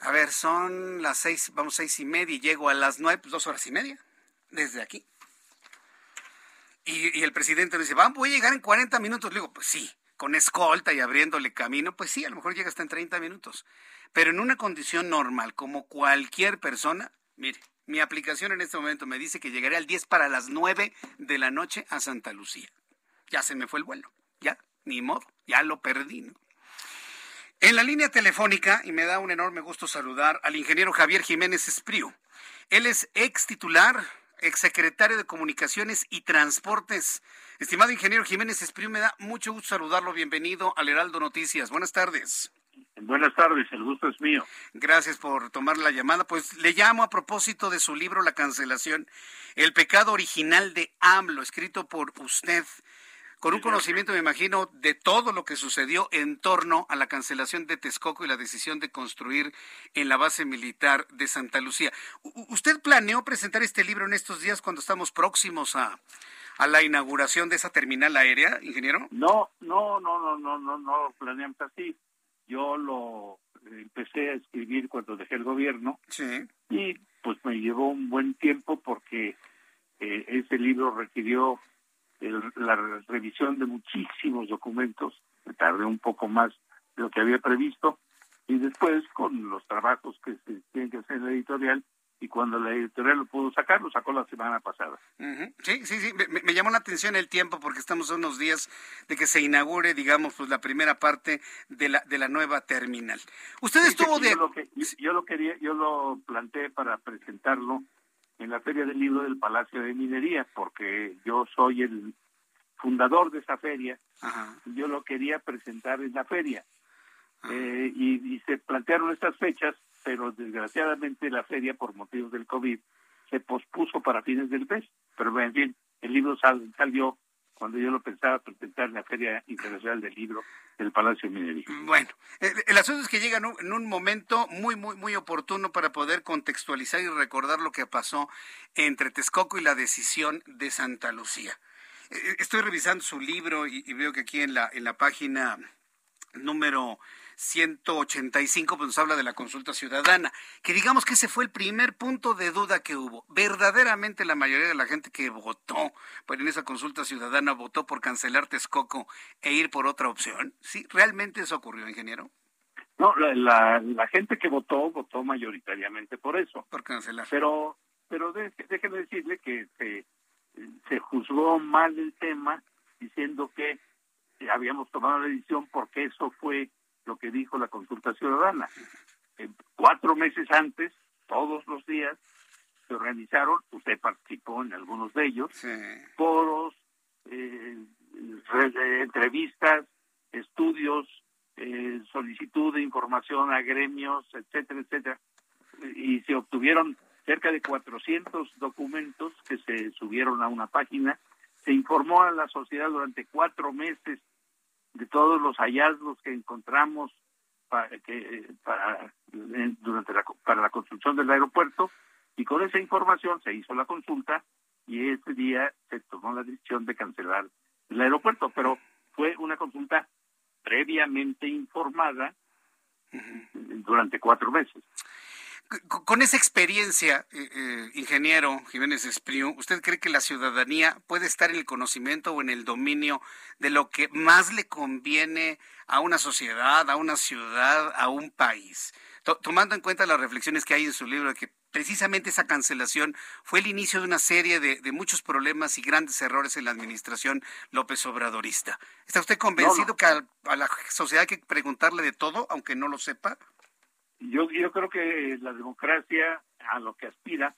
A ver, son las seis, vamos seis y media y llego a las nueve, pues dos horas y media, desde aquí. Y, el presidente me dice, voy a llegar en 40 minutos. Le digo, pues sí, con escolta y abriéndole camino, pues sí, a lo mejor llega hasta en 30 minutos. Pero en una condición normal, como cualquier persona, mire, mi aplicación en este momento me dice que llegaré al 10 para las 9 de la noche a Santa Lucía. Ya se me fue el vuelo, ya, ni modo, ya lo perdí. En la línea telefónica, y me da un enorme gusto saludar al ingeniero Javier Jiménez Espriu. Él es ex titular exsecretario de Comunicaciones y Transportes. Estimado ingeniero Jiménez Espriu, me da mucho gusto saludarlo. Bienvenido al Heraldo Noticias. Buenas tardes. Buenas tardes, el gusto es mío. Gracias por tomar la llamada. Pues le llamo a propósito de su libro La cancelación, El pecado original de AMLO, escrito por usted. Con un conocimiento, me imagino, de todo lo que sucedió en torno a la cancelación de Texcoco y la decisión de construir en la base militar de Santa Lucía. ¿Usted planeó presentar este libro en estos días cuando estamos próximos a, a la inauguración de esa terminal aérea, ingeniero? No, no, no, no, no, no, no planeamos así. Yo lo empecé a escribir cuando dejé el gobierno sí. y pues me llevó un buen tiempo porque eh, ese libro requirió la revisión de muchísimos documentos, me tardé un poco más de lo que había previsto, y después con los trabajos que se tienen que hacer en la editorial, y cuando la editorial lo pudo sacar, lo sacó la semana pasada. Sí, sí, sí, me, llamó la atención el tiempo porque estamos a unos días de que se inaugure, digamos, pues la primera parte de la de la nueva terminal. Usted estuvo de... Yo lo, que, yo lo quería, yo lo planteé para presentarlo en la Feria del Libro del Palacio de Minería, porque yo soy el fundador de esa feria, yo lo quería presentar en la feria. Eh, y, se plantearon estas fechas, pero desgraciadamente la feria, por motivos del COVID, se pospuso para fines del mes. Pero en fin, el libro salió cuando yo lo pensaba presentar en la Feria Internacional del Libro del Palacio de Minería. Bueno, el, asunto es que llega en un, momento muy, muy, muy oportuno para poder contextualizar y recordar lo que pasó entre Texcoco y la decisión de Santa Lucía. Eh, estoy revisando su libro y, y veo que aquí en la, en la página número 185 pues nos habla de la consulta ciudadana, que digamos que ese fue el primer punto de duda que hubo. Verdaderamente la mayoría de la gente que votó pues, en esa consulta ciudadana votó por cancelar Texcoco e ir por otra opción. ¿Sí? ¿Realmente eso ocurrió, ingeniero? No, la, la, gente que votó, votó mayoritariamente por eso. Por cancelar. Pero, pero déjeme decirle que se, se juzgó mal el tema diciendo que habíamos tomado la decisión porque eso fue lo que dijo la consulta ciudadana. cuatro meses antes, todos los días, se organizaron, usted participó en algunos de ellos, foros, eh, entrevistas, estudios, eh, solicitud de información a gremios, etcétera, etcétera, y se obtuvieron cerca de 400 documentos que se subieron a una página. Se informó a la sociedad durante cuatro meses de todos los hallazgos que encontramos para, que, para, durante la, para la construcción del aeropuerto y con esa información se hizo la consulta y ese día se tomó la decisión de cancelar el aeropuerto, pero fue una consulta previamente informada durante cuatro meses. Con esa experiencia, eh, eh, ingeniero Jiménez Espriu, ¿usted cree que la ciudadanía puede estar en el conocimiento o en el dominio de lo que más le conviene a una sociedad, a una ciudad, a un país? tomando en cuenta las reflexiones que hay en su libro, de que precisamente esa cancelación fue el inicio de una serie de, muchos problemas y grandes errores en la administración López Obradorista. ¿Está usted convencido que a la sociedad hay que preguntarle de todo, aunque no lo sepa? Yo, yo creo que la democracia a lo que aspira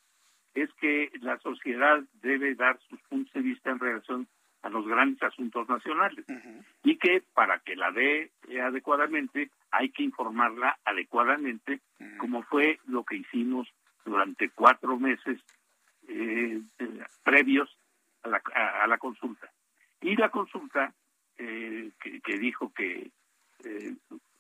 es que la sociedad debe dar sus puntos de vista en relación a los grandes asuntos nacionales y que para que la dé adecuadamente hay que informarla adecuadamente como fue lo que hicimos durante cuatro meses eh, previos a la, a, la, consulta. Y la consulta eh, que, que, dijo que eh,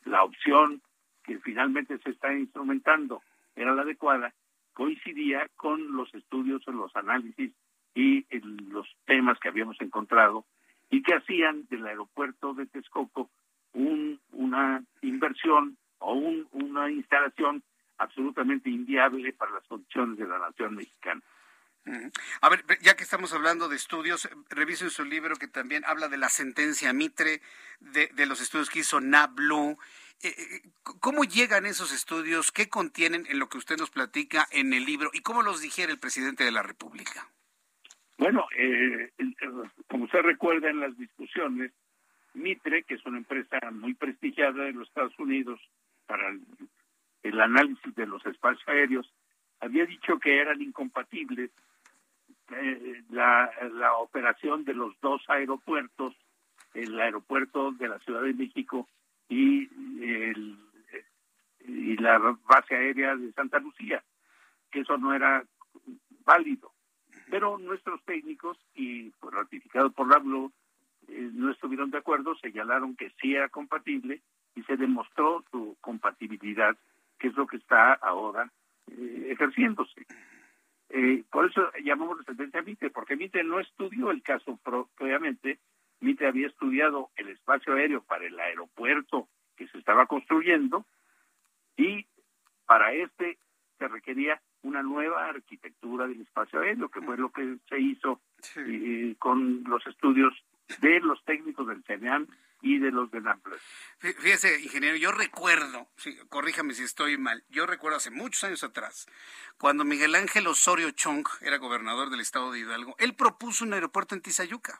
la opción que finalmente se está instrumentando era la adecuada, coincidía con los estudios, los análisis y los temas que habíamos encontrado y que hacían del aeropuerto de Texcoco un, una inversión o un, una instalación absolutamente inviable para las condiciones de la nación mexicana. A ver, ya que estamos hablando de estudios, revisen su libro que también habla de la sentencia Mitre, de, de los estudios que hizo NABLU ¿Cómo llegan esos estudios? ¿Qué contienen en lo que usted nos platica en el libro? ¿Y cómo los digiere el presidente de la República? Bueno, eh, como usted recuerda en las discusiones, Mitre, que es una empresa muy prestigiada en los Estados Unidos para el, análisis de los espacios aéreos, había dicho que eran incompatibles la, la operación de los dos aeropuertos, el aeropuerto de la Ciudad de México y, el, y la base aérea de Santa Lucía, que eso no era válido. Pero nuestros técnicos, y ratificado por la BLU, eh, no estuvieron de acuerdo, señalaron que sí era compatible y se demostró su compatibilidad, que es lo que está ahora eh, ejerciéndose. Eh, por eso llamamos la sentencia Mitre, porque Mitre no estudió el caso propiamente, Mitre había estudiado el espacio aéreo para el aeropuerto que se estaba construyendo y para este se requería una nueva arquitectura del espacio aéreo, que fue lo que se hizo eh, con los estudios de los técnicos del CENEAM y de los de NAMPLAS. Fíjese, ingeniero, yo recuerdo, corríjame si estoy mal, yo recuerdo hace muchos años atrás, cuando Miguel Ángel Osorio Chong era gobernador del estado de Hidalgo, él propuso un aeropuerto en Tizayuca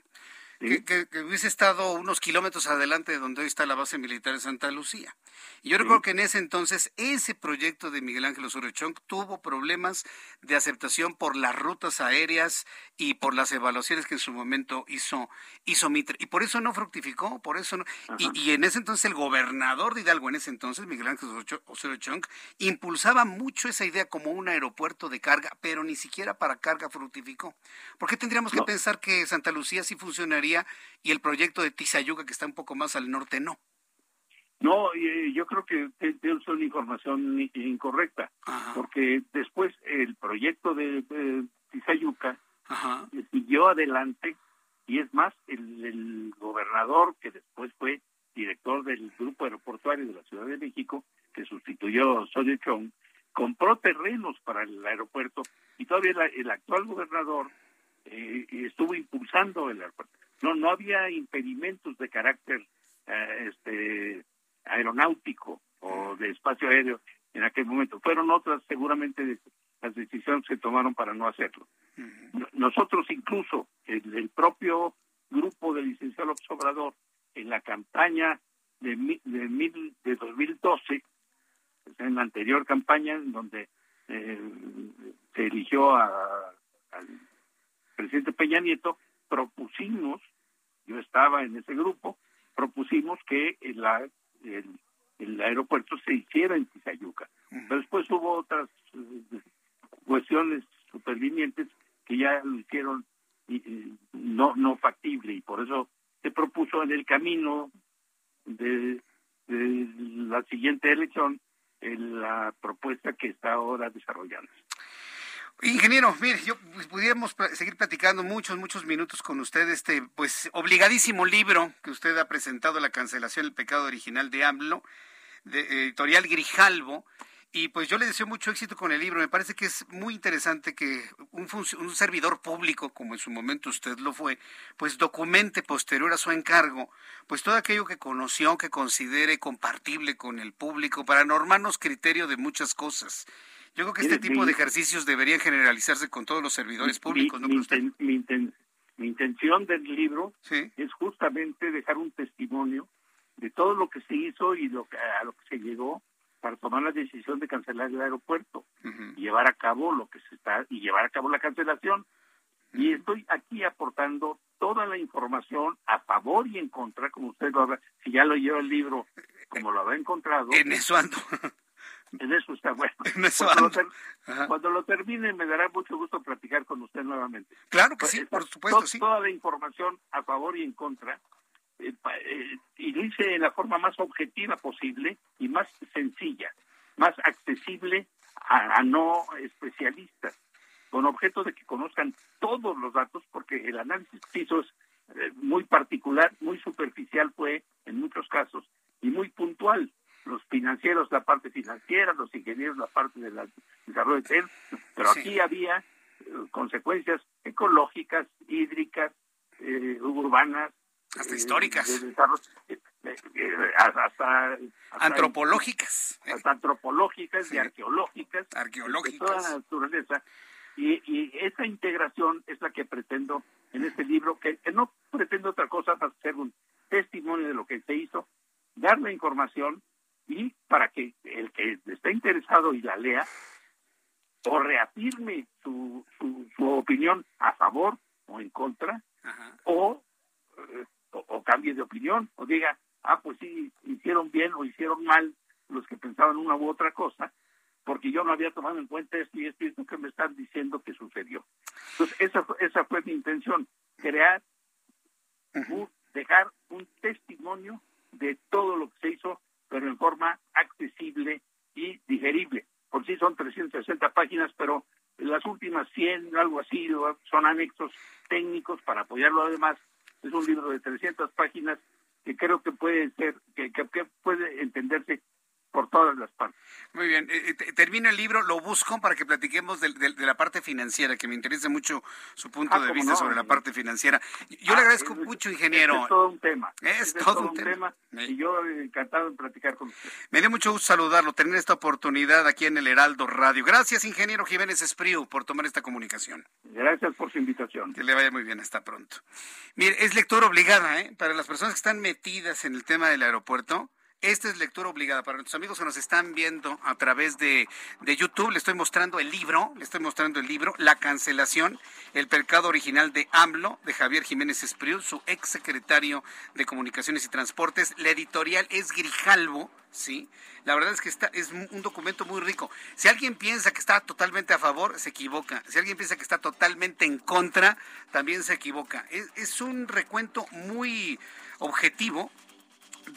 que, hubiese estado unos kilómetros adelante de donde hoy está la base militar de Santa Lucía. Y yo recuerdo que en ese entonces ese proyecto de Miguel Ángel Osorio Chong tuvo problemas de aceptación por las rutas aéreas y por las evaluaciones que en su momento hizo, hizo Mitre. Y por eso no fructificó, por eso no. Y, y, en ese entonces el gobernador de Hidalgo, en ese entonces, Miguel Ángel Osorio Chong, impulsaba mucho esa idea como un aeropuerto de carga, pero ni siquiera para carga fructificó. ¿Por qué tendríamos que pensar que Santa Lucía sí funcionaría? Y el proyecto de Tizayuca, que está un poco más al norte, no. No, yo creo que es una información incorrecta, porque después el proyecto de, Tizayuca siguió adelante y es más, el, gobernador que después fue director del grupo aeroportuario de la Ciudad de México, que sustituyó a Sodio Chong, compró terrenos para el aeropuerto y todavía el actual gobernador eh, estuvo impulsando el aeropuerto no no había impedimentos de carácter eh, este aeronáutico o de espacio aéreo en aquel momento. Fueron otras seguramente las decisiones que tomaron para no hacerlo. Nosotros incluso el, el, propio grupo del licenciado López Obrador en la campaña de, de, mil, de 2012 en la anterior campaña en donde eh, se eligió a, al presidente Peña Nieto propusimos, yo estaba en ese grupo, propusimos que el, el, aeropuerto se hiciera en Tizayuca. Pero después hubo otras eh, cuestiones supervinientes que ya lo hicieron no, no factible y por eso se propuso en el camino de, la siguiente elección la propuesta que está ahora desarrollando. Ingeniero, mire, yo pues, pudiéramos seguir platicando muchos, muchos minutos con usted, este, pues, obligadísimo libro que usted ha presentado, La cancelación del pecado original de AMLO, de editorial Grijalvo, y pues yo le deseo mucho éxito con el libro. Me parece que es muy interesante que un, un, servidor público, como en su momento usted lo fue, pues documente posterior a su encargo, pues todo aquello que conoció, que considere compartible con el público, para normarnos criterio de muchas cosas. Yo creo que este tipo de ejercicios deberían generalizarse con todos los servidores públicos, ¿no mi, mi, intención del libro es justamente dejar un testimonio de todo lo que se hizo y lo que, a lo que se llegó para tomar la decisión de cancelar el aeropuerto y llevar a cabo lo que se está y llevar a cabo la cancelación. Y estoy aquí aportando toda la información a favor y en contra, como usted lo habrá, si ya lo lleva el libro, como lo habrá encontrado. En eso ando. En eso está bueno. cuando, lo termine me dará mucho gusto platicar con usted nuevamente. Claro que sí, por supuesto, sí. Toda la información a favor y en contra. Eh, eh, y lo hice en la forma más objetiva posible y más sencilla, más accesible a, no especialistas, con objeto de que conozcan todos los datos, porque el análisis que hizo es eh, muy particular, muy superficial fue en muchos casos y muy puntual los financieros la parte financiera, los ingenieros la parte del desarrollo de pero aquí había eh, consecuencias ecológicas, hídricas, eh, urbanas, hasta históricas, eh, hasta, antropológicas, hasta antropológicas y arqueológicas, arqueológicas, de toda la naturaleza. Y, y esa integración es la que pretendo en este libro, que, que no pretendo otra cosa más ser un testimonio de lo que se hizo, dar la información y para que el que esté interesado y la lea o reafirme su, su, opinión a favor o en contra o, eh, o, cambie de opinión o diga, ah, pues sí, hicieron bien o hicieron mal los que pensaban una u otra cosa, porque yo no había tomado en cuenta esto y esto y esto que me están diciendo que sucedió. Entonces, esa, esa fue mi intención, crear dejar un testimonio de todo lo que se hizo, pero en forma accesible y digerible. Por sí son 360 páginas, pero las últimas 100, algo así, son anexos técnicos para apoyarlo. Además, es un libro de 300 páginas que creo que puede ser, que, que puede entenderse por todas las partes. Muy bien, eh, eh, termino el libro, lo busco para que platiquemos de, la parte financiera, que me interesa mucho su punto ah, de vista sobre la parte financiera. Yo le ah, agradezco mucho, ingeniero. Es todo un tema. Es, todo, un tema. Y yo encantado de platicar con usted. Me dio mucho gusto saludarlo, tener esta oportunidad aquí en el Heraldo Radio. Gracias, ingeniero Jiménez Espriu, por tomar esta comunicación. Gracias por su invitación. Que le vaya muy bien, hasta pronto. Mire, es lectura obligada, ¿eh? Para las personas que están metidas en el tema del aeropuerto esta es lectura obligada para nuestros amigos que nos están viendo a través de, YouTube. Le estoy mostrando el libro, le estoy mostrando el libro, La cancelación, el pecado original de AMLO, de Javier Jiménez Espriu, su ex secretario de Comunicaciones y Transportes. La editorial es Grijalvo, ¿sí? La verdad es que está, es un documento muy rico. Si alguien piensa que está totalmente a favor, se equivoca. Si alguien piensa que está totalmente en contra, también se equivoca. Es un recuento muy objetivo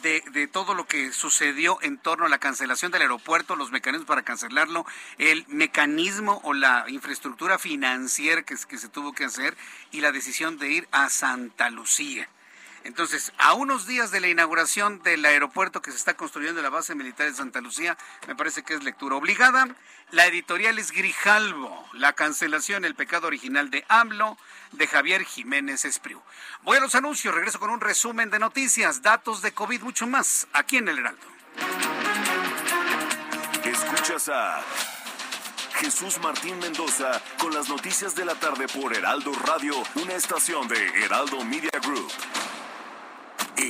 de, todo lo que sucedió en torno a la cancelación del aeropuerto, los mecanismos para cancelarlo, el mecanismo o la infraestructura financiera que, que se tuvo que hacer y la decisión de ir a Santa Lucía. Entonces, a unos días de la inauguración del aeropuerto que se está construyendo en la base militar de Santa Lucía, me parece que es lectura obligada. La editorial es Grijalvo, la cancelación, el pecado original de AMLO, de Javier Jiménez Espriu. Voy a los anuncios, regreso con un resumen de noticias, datos de COVID, mucho más, aquí en el Heraldo. Escuchas a Jesús Martín Mendoza con las noticias de la tarde por Heraldo Radio, una estación de Heraldo Media Group.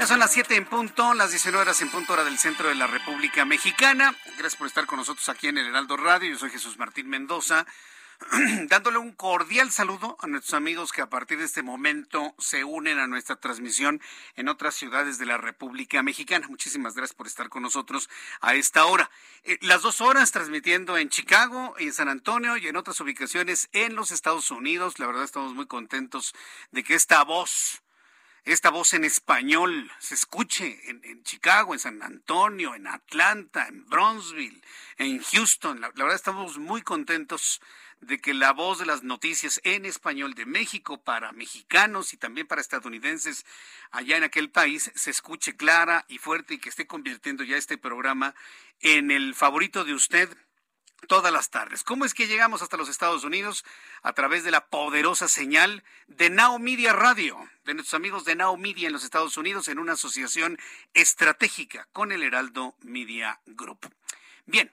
Ya son las 7 en punto, las 19 horas en punto hora del centro de la República Mexicana. Gracias por estar con nosotros aquí en el Heraldo Radio. Yo soy Jesús Martín Mendoza, dándole un cordial saludo a nuestros amigos que a partir de este momento se unen a nuestra transmisión en otras ciudades de la República Mexicana. Muchísimas gracias por estar con nosotros a esta hora. Eh, las dos horas transmitiendo en Chicago, en San Antonio y en otras ubicaciones en los Estados Unidos. La verdad estamos muy contentos de que esta voz esta voz en español se escuche en, Chicago, en San Antonio, en Atlanta, en Bronzeville, en Houston. La, verdad estamos muy contentos de que la voz de las noticias en español de México para mexicanos y también para estadounidenses allá en aquel país se escuche clara y fuerte y que esté convirtiendo ya este programa en el favorito de usted todas las tardes. ¿Cómo es que llegamos hasta los Estados Unidos? A través de la poderosa señal de Now Media Radio, de nuestros amigos de Now Media en los Estados Unidos, en una asociación estratégica con el Heraldo Media Group. Bien,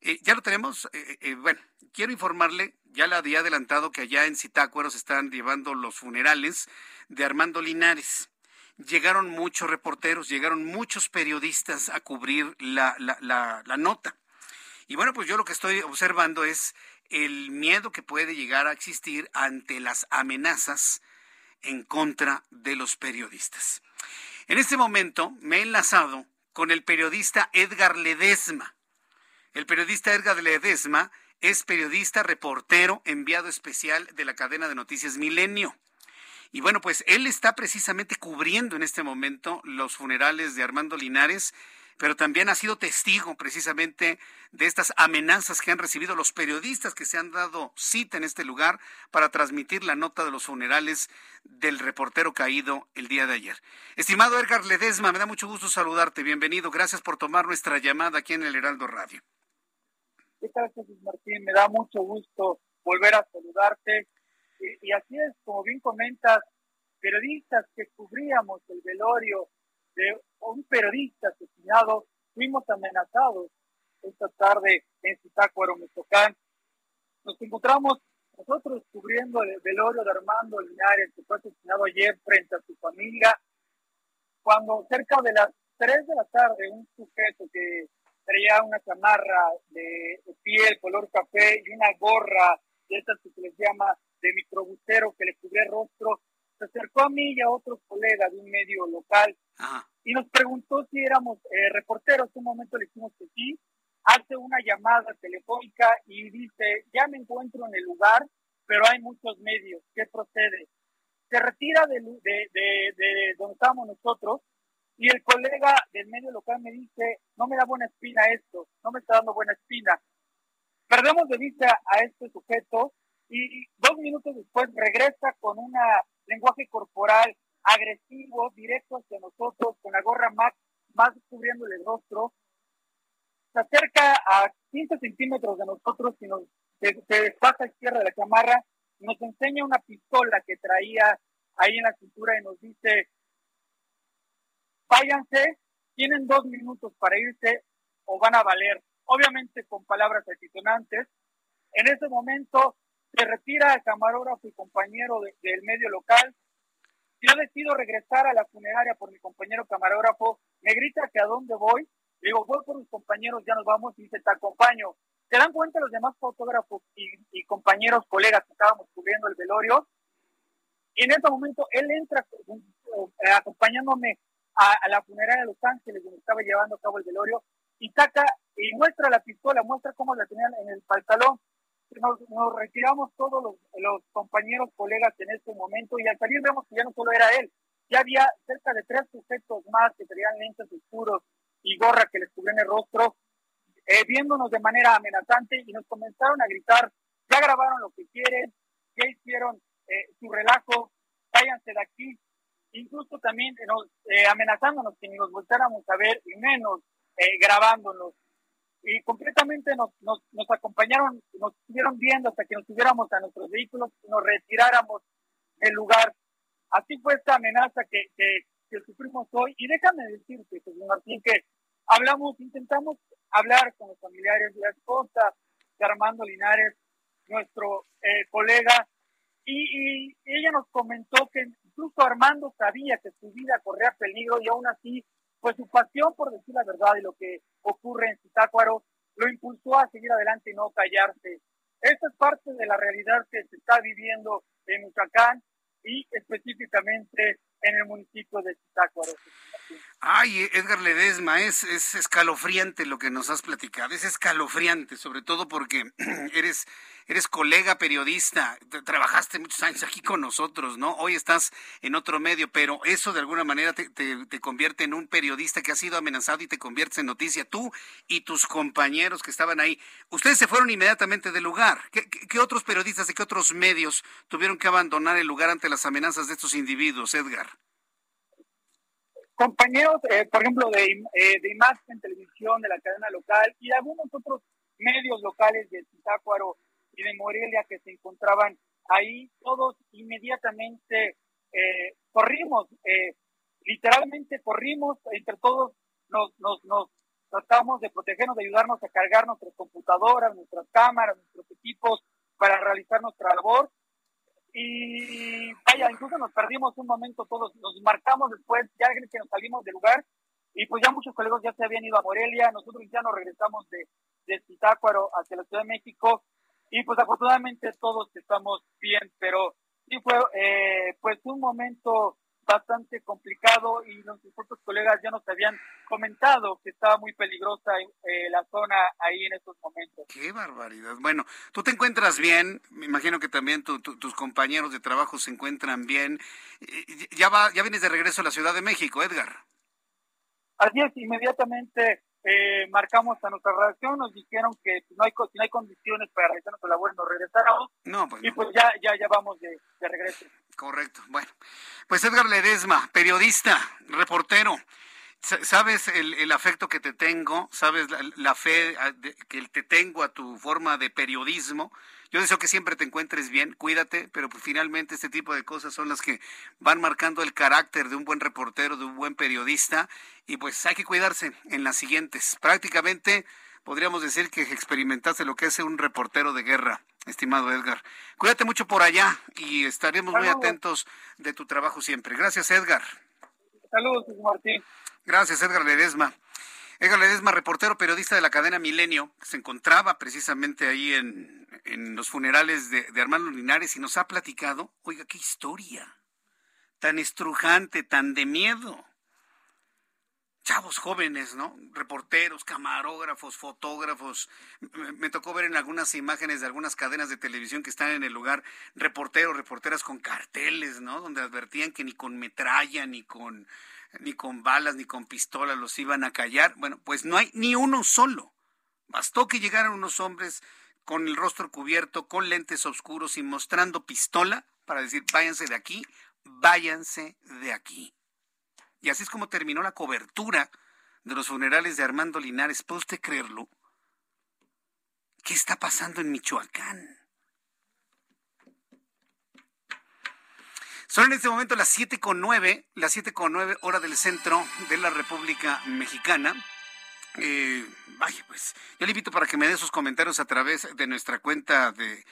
eh, ya lo tenemos. Eh, eh, bueno, quiero informarle, ya le había adelantado que allá en Zitácuaro se están llevando los funerales de Armando Linares llegaron muchos reporteros, llegaron muchos periodistas a cubrir la, la, la, la, nota. Y bueno, pues yo lo que estoy observando es el miedo que puede llegar a existir ante las amenazas en contra de los periodistas. En este momento me he enlazado con el periodista Edgar Ledesma. El periodista Edgar Ledesma es periodista, reportero, enviado especial de la cadena de noticias Milenio. Y bueno, pues él está precisamente cubriendo en este momento los funerales de Armando Linares pero también ha sido testigo precisamente de estas amenazas que han recibido los periodistas que se han dado cita en este lugar para transmitir la nota de los funerales del reportero caído el día de ayer. Estimado Edgar Ledesma, me da mucho gusto saludarte. Bienvenido. Gracias por tomar nuestra llamada aquí en el Heraldo Radio. ¿Qué tal, Jesús Martín? Me da mucho gusto volver a saludarte. Y, y así es, como bien comentas, periodistas que cubríamos el velorio de un periodista asesinado, fuimos amenazados esta tarde en Zitácuaro, Michoacán. Nos encontramos nosotros cubriendo el velorio de Armando Linares, que fue asesinado ayer frente a su familia, cuando cerca de las 3 de la tarde un sujeto que traía una chamarra de, piel color café y una gorra de estas que se les llama de microbusero que le cubría el rostro, acercó a mí y a otros colegas de un medio local y nos preguntó si éramos eh, reporteros. En un momento le dijimos que sí. Hace una llamada telefónica y dice, ya me encuentro en el lugar, pero hay muchos medios. ¿Qué procede? Se retira de, de, de, de donde estábamos nosotros y el colega del medio local me dice, no me da buena espina esto, no me está dando buena espina. Perdemos de vista a este sujeto y dos minutos después regresa con un lenguaje corporal agresivo, directo hacia nosotros, con la gorra más, más cubriéndole el rostro. Se acerca a 15 centímetros de nosotros y nos se, despacha a izquierda de la chamarra, nos enseña una pistola que traía ahí en la cintura y nos dice, váyanse, tienen dos minutos para irse o van a valer, obviamente con palabras altisonantes. En ese momento se retira el camarógrafo y compañero del medio local. Yo decido regresar a la funeraria por mi compañero camarógrafo. Me grita que a dónde voy. Le digo, voy por mis compañeros, ya nos vamos y dice, te acompaño. ¿Se dan cuenta los demás fotógrafos y, y compañeros, colegas que estábamos cubriendo el velorio? Y en ese momento él entra eh, acompañándome a, la funeraria de Los Ángeles, donde estaba llevando a cabo el velorio, y saca y muestra la pistola, muestra cómo la tenían en el pantalón. Nos, nos retiramos todos los, compañeros, colegas en ese momento, y al salir vemos que ya no solo era él, ya había cerca de tres sujetos más que tenían lentes oscuros y gorra que les cubrían el rostro, eh, viéndonos de manera amenazante, y nos comenzaron a gritar, ya grabaron lo que quieren, ya hicieron eh, su relajo, váyanse de aquí, incluso también eh, amenazándonos que ni nos voltáramos a ver y menos grabándonos. Y concretamente nos, nos, nos, acompañaron, nos estuvieron viendo hasta que nos subiéramos a nuestros vehículos y nos retiráramos del lugar. Así fue esta amenaza que, que, sufrimos hoy. Y déjame decirte, Jesús Martín, que hablamos, intentamos hablar con los familiares de la esposa de Armando Linares, nuestro eh, colega, y, y, ella nos comentó que incluso Armando sabía que su vida corría peligro y aún así, pues su pasión por decir la verdad y lo que ocurre en Zitácuaro lo impulsó a seguir adelante y no callarse. Esta es parte de la realidad que se está viviendo en Michoacán y específicamente en el municipio de Zitácuaro. Ay, Edgar Ledesma, es, es escalofriante lo que nos has platicado, es escalofriante, sobre todo porque eres eres colega periodista, trabajaste muchos años aquí con nosotros, ¿no? Hoy estás en otro medio, pero eso de alguna manera te, te, convierte en un periodista que ha sido amenazado y te conviertes en noticia, tú y tus compañeros que estaban ahí. Ustedes se fueron inmediatamente del lugar. ¿Qué, qué, otros periodistas de qué otros medios tuvieron que abandonar el lugar ante las amenazas de estos individuos, Edgar? Compañeros, eh, por ejemplo, de, eh, de imagen, televisión, de la cadena local y algunos otros medios locales de Zitácuaro y de Morelia que se encontraban ahí, todos inmediatamente eh, corrimos, eh, literalmente corrimos, entre todos nos, nos, nos tratamos de protegernos, de ayudarnos a cargar nuestras computadoras, nuestras cámaras, nuestros equipos para realizar nuestra labor. Y vaya, incluso nos perdimos un momento todos, nos marcamos después, ya que nos salimos del lugar, y pues ya muchos colegas ya se habían ido a Morelia, nosotros ya nos regresamos de, de Zitácuaro hacia la Ciudad de México, y pues afortunadamente todos estamos bien, pero sí fue eh, pues un momento bastante complicado y nuestros otros colegas ya nos habían comentado que estaba muy peligrosa eh, la zona ahí en estos momentos. Qué barbaridad. Bueno, tú te encuentras bien, me imagino que también tus compañeros de trabajo se encuentran bien. Ya va, ya vienes de regreso a la Ciudad de México, Edgar. Así es, inmediatamente eh, marcamos a nuestra redacción, nos dijeron que si no hay, si no hay condiciones para realizar nuestra labor, nos regresáramos. No, pues y pues ya, ya, ya vamos de, regreso. Correcto. Bueno, pues Edgar Ledesma, periodista, reportero. Sabes el, el, afecto que te tengo, sabes la, la fe que te tengo a tu forma de periodismo. Yo deseo que siempre te encuentres bien, cuídate, pero pues finalmente este tipo de cosas son las que van marcando el carácter de un buen reportero, de un buen periodista, y pues hay que cuidarse en las siguientes. Prácticamente podríamos decir que experimentaste lo que es un reportero de guerra, estimado Edgar. Cuídate mucho por allá y estaremos muy atentos de tu trabajo siempre. Gracias, Edgar. Saludos, Martín. Gracias, Edgar Ledesma. Edgar Ledesma, reportero periodista de la cadena Milenio, se encontraba precisamente ahí en, los funerales de, de Armando Linares y nos ha platicado, oiga, qué historia, tan estrujante, tan de miedo chavos jóvenes, ¿no? Reporteros, camarógrafos, fotógrafos. Me tocó ver en algunas imágenes de algunas cadenas de televisión que están en el lugar reporteros, reporteras con carteles, ¿no? Donde advertían que ni con metralla, ni con ni con balas, ni con pistolas los iban a callar. Bueno, pues no hay ni uno solo. Bastó que llegaran unos hombres con el rostro cubierto, con lentes oscuros y mostrando pistola para decir, váyanse de aquí, váyanse de aquí. Y así es como terminó la cobertura de los funerales de Armando Linares. ¿Puede usted creerlo? ¿Qué está pasando en Michoacán? Son en este momento las 7 con 9, las 7 con 9 hora del centro de la República Mexicana. Eh, vaya, pues yo le invito para que me dé sus comentarios a través de nuestra cuenta de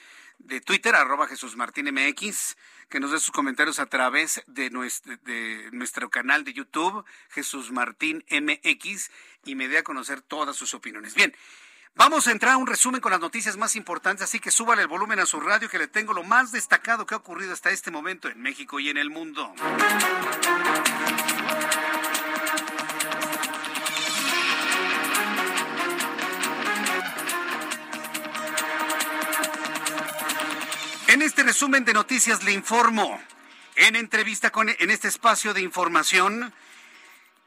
de Twitter, arroba Jesús Martín MX, que nos dé sus comentarios a través de nuestro, de nuestro canal de YouTube, Jesús Martín MX, y me dé a conocer todas sus opiniones. Bien, vamos a entrar a un resumen con las noticias más importantes, así que súbale el volumen a su radio, que le tengo lo más destacado que ha ocurrido hasta este momento en México y en el mundo. En este resumen de noticias le informo, en entrevista con, en este espacio de información,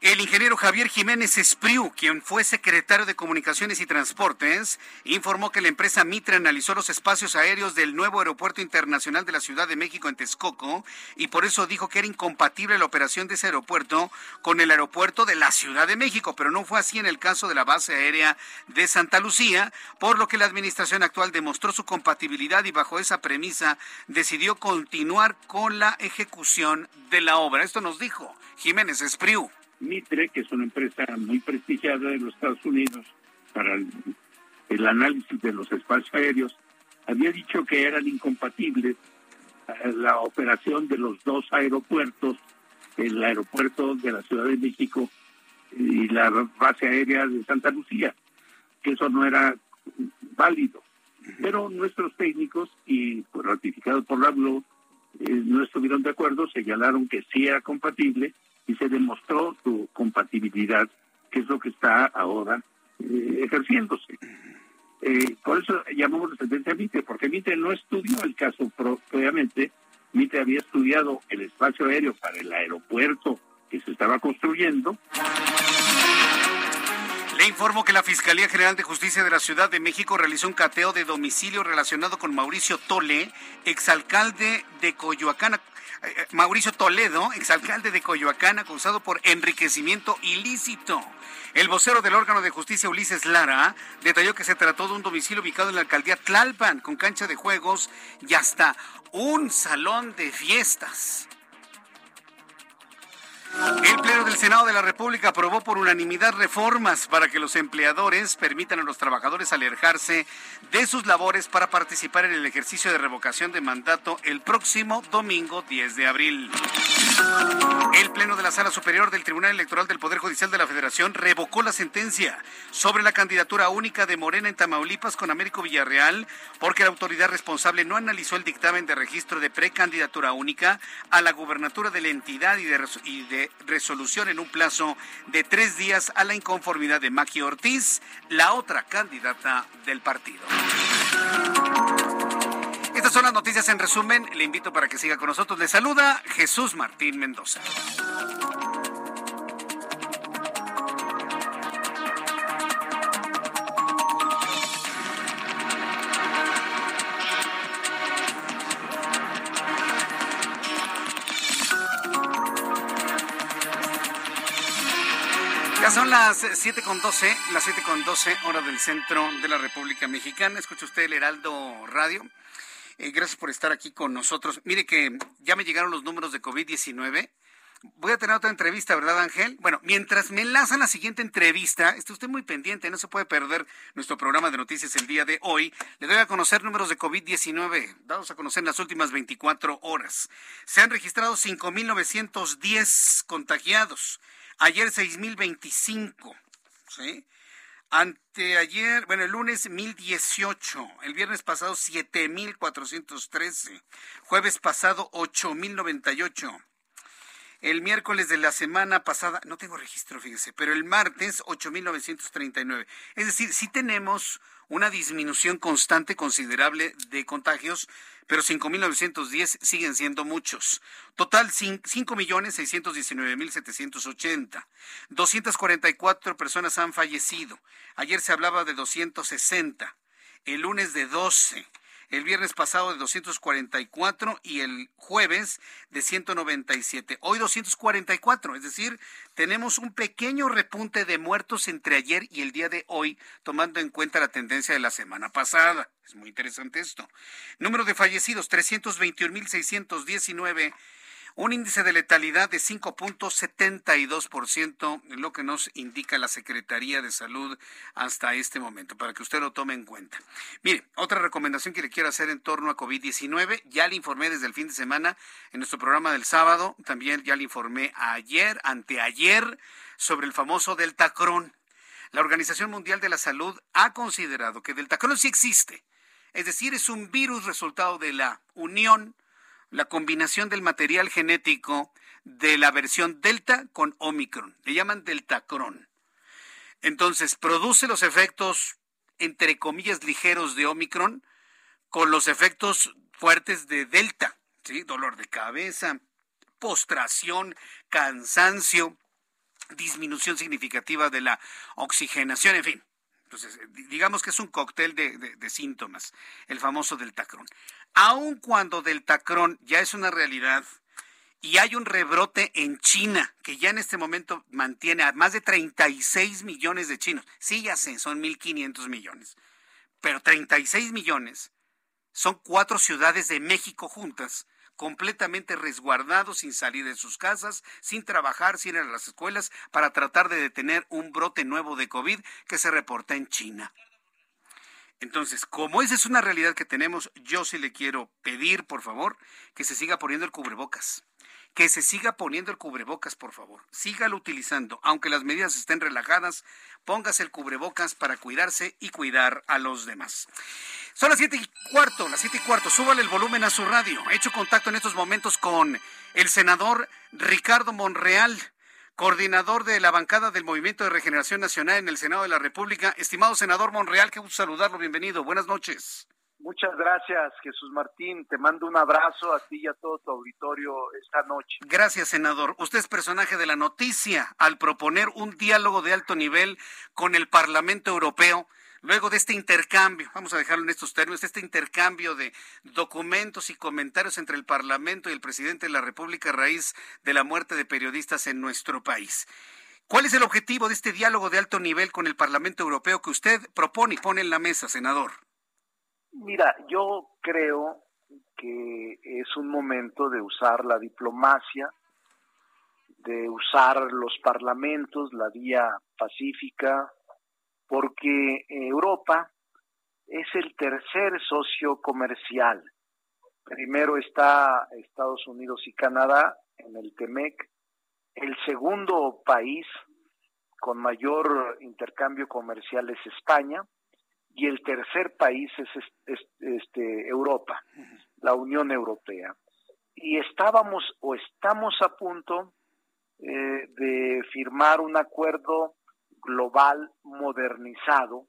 el ingeniero Javier Jiménez Espriu, quien fue secretario de Comunicaciones y Transportes, informó que la empresa Mitre analizó los espacios aéreos del nuevo aeropuerto internacional de la Ciudad de México en Texcoco y por eso dijo que era incompatible la operación de ese aeropuerto con el aeropuerto de la Ciudad de México, pero no fue así en el caso de la base aérea de Santa Lucía, por lo que la administración actual demostró su compatibilidad y bajo esa premisa decidió continuar con la ejecución de la obra. Esto nos dijo Jiménez Espriu. Mitre, que es una empresa muy prestigiada de los Estados Unidos para el, análisis de los espacios aéreos, había dicho que eran incompatibles la operación de los dos aeropuertos, el aeropuerto de la Ciudad de México y la base aérea de Santa Lucía, que eso no era válido. Pero nuestros técnicos, y pues, ratificado por la eh, no estuvieron de acuerdo, señalaron que sí era compatible y se demostró su compatibilidad, que es lo que está ahora eh, ejerciéndose. Eh, por eso llamamos la sentencia a Mitre, porque Mitre no estudió el caso propiamente, Mitre había estudiado el espacio aéreo para el aeropuerto que se estaba construyendo. Le informo que la Fiscalía General de Justicia de la Ciudad de México realizó un cateo de domicilio relacionado con Mauricio Tole, exalcalde de Coyoacán, Mauricio Toledo, exalcalde de Coyoacán, acusado por enriquecimiento ilícito. El vocero del órgano de justicia, Ulises Lara, detalló que se trató de un domicilio ubicado en la alcaldía Tlalpan, con cancha de juegos y hasta un salón de fiestas. El Pleno del Senado de la República aprobó por unanimidad reformas para que los empleadores permitan a los trabajadores alejarse de sus labores para participar en el ejercicio de revocación de mandato el próximo domingo 10 de abril. El Pleno de la Sala Superior del Tribunal Electoral del Poder Judicial de la Federación revocó la sentencia sobre la candidatura única de Morena en Tamaulipas con Américo Villarreal porque la autoridad responsable no analizó el dictamen de registro de precandidatura única a la gubernatura de la entidad y de, resolución en un plazo de tres días a la inconformidad de Maki Ortiz, la otra candidata del partido. Estas son las noticias en resumen. Le invito para que siga con nosotros. Le saluda Jesús Martín Mendoza. Son las 7 con 12, las 7 con 12 hora del centro de la República Mexicana. Escucha usted el Heraldo Radio. Eh, gracias por estar aquí con nosotros. Mire que ya me llegaron los números de COVID-19. Voy a tener otra entrevista, ¿verdad, Ángel? Bueno, mientras me enlazan la siguiente entrevista, esté usted muy pendiente, no se puede perder nuestro programa de noticias el día de hoy. Le doy a conocer números de COVID-19, dados a conocer en las últimas 24 horas. Se han registrado 5.910 contagiados, ayer 6.025, ¿sí? Anteayer, bueno, el lunes 1018, el viernes pasado 7413, jueves pasado 8098. El miércoles de la semana pasada, no tengo registro, fíjese, pero el martes 8.939. Es decir, sí tenemos una disminución constante considerable de contagios, pero 5.910 siguen siendo muchos. Total, 5.619.780. 244 personas han fallecido. Ayer se hablaba de 260. El lunes de 12 el viernes pasado de 244 y el jueves de 197. Hoy 244, es decir, tenemos un pequeño repunte de muertos entre ayer y el día de hoy, tomando en cuenta la tendencia de la semana pasada. Es muy interesante esto. Número de fallecidos, 321.619 un índice de letalidad de 5.72%, lo que nos indica la Secretaría de Salud hasta este momento, para que usted lo tome en cuenta. Mire, otra recomendación que le quiero hacer en torno a COVID-19, ya le informé desde el fin de semana en nuestro programa del sábado, también ya le informé ayer, anteayer, sobre el famoso Deltacron. La Organización Mundial de la Salud ha considerado que Deltacron sí existe, es decir, es un virus resultado de la unión la combinación del material genético de la versión Delta con Omicron. Le llaman Deltacron. Entonces, produce los efectos, entre comillas, ligeros de Omicron con los efectos fuertes de Delta. ¿sí? Dolor de cabeza, postración, cansancio, disminución significativa de la oxigenación, en fin. Entonces, digamos que es un cóctel de, de síntomas, el famoso Deltacron aun cuando Deltacron ya es una realidad y hay un rebrote en China que ya en este momento mantiene a más de 36 millones de chinos. Sí, ya sé, son 1.500 millones, pero 36 millones son cuatro ciudades de México juntas completamente resguardados, sin salir de sus casas, sin trabajar, sin ir a las escuelas, para tratar de detener un brote nuevo de COVID que se reporta en China. Entonces, como esa es una realidad que tenemos, yo sí le quiero pedir, por favor, que se siga poniendo el cubrebocas. Que se siga poniendo el cubrebocas, por favor. Sígalo utilizando. Aunque las medidas estén relajadas, póngase el cubrebocas para cuidarse y cuidar a los demás. Son las siete y cuarto, las siete y cuarto. Súbale el volumen a su radio. He hecho contacto en estos momentos con el senador Ricardo Monreal coordinador de la bancada del Movimiento de Regeneración Nacional en el Senado de la República. Estimado senador Monreal, qué gusto saludarlo, bienvenido, buenas noches. Muchas gracias, Jesús Martín. Te mando un abrazo a ti y a todo tu auditorio esta noche. Gracias, senador. Usted es personaje de la noticia al proponer un diálogo de alto nivel con el Parlamento Europeo Luego de este intercambio, vamos a dejarlo en estos términos, este intercambio de documentos y comentarios entre el Parlamento y el presidente de la República a raíz de la muerte de periodistas en nuestro país. ¿Cuál es el objetivo de este diálogo de alto nivel con el Parlamento Europeo que usted propone y pone en la mesa, senador? Mira, yo creo que es un momento de usar la diplomacia, de usar los parlamentos, la vía pacífica, porque Europa es el tercer socio comercial. Primero está Estados Unidos y Canadá en el TEMEC. El segundo país con mayor intercambio comercial es España y el tercer país es, este, Europa, la Unión Europea. Y estábamos o estamos a punto eh, de firmar un acuerdo global modernizado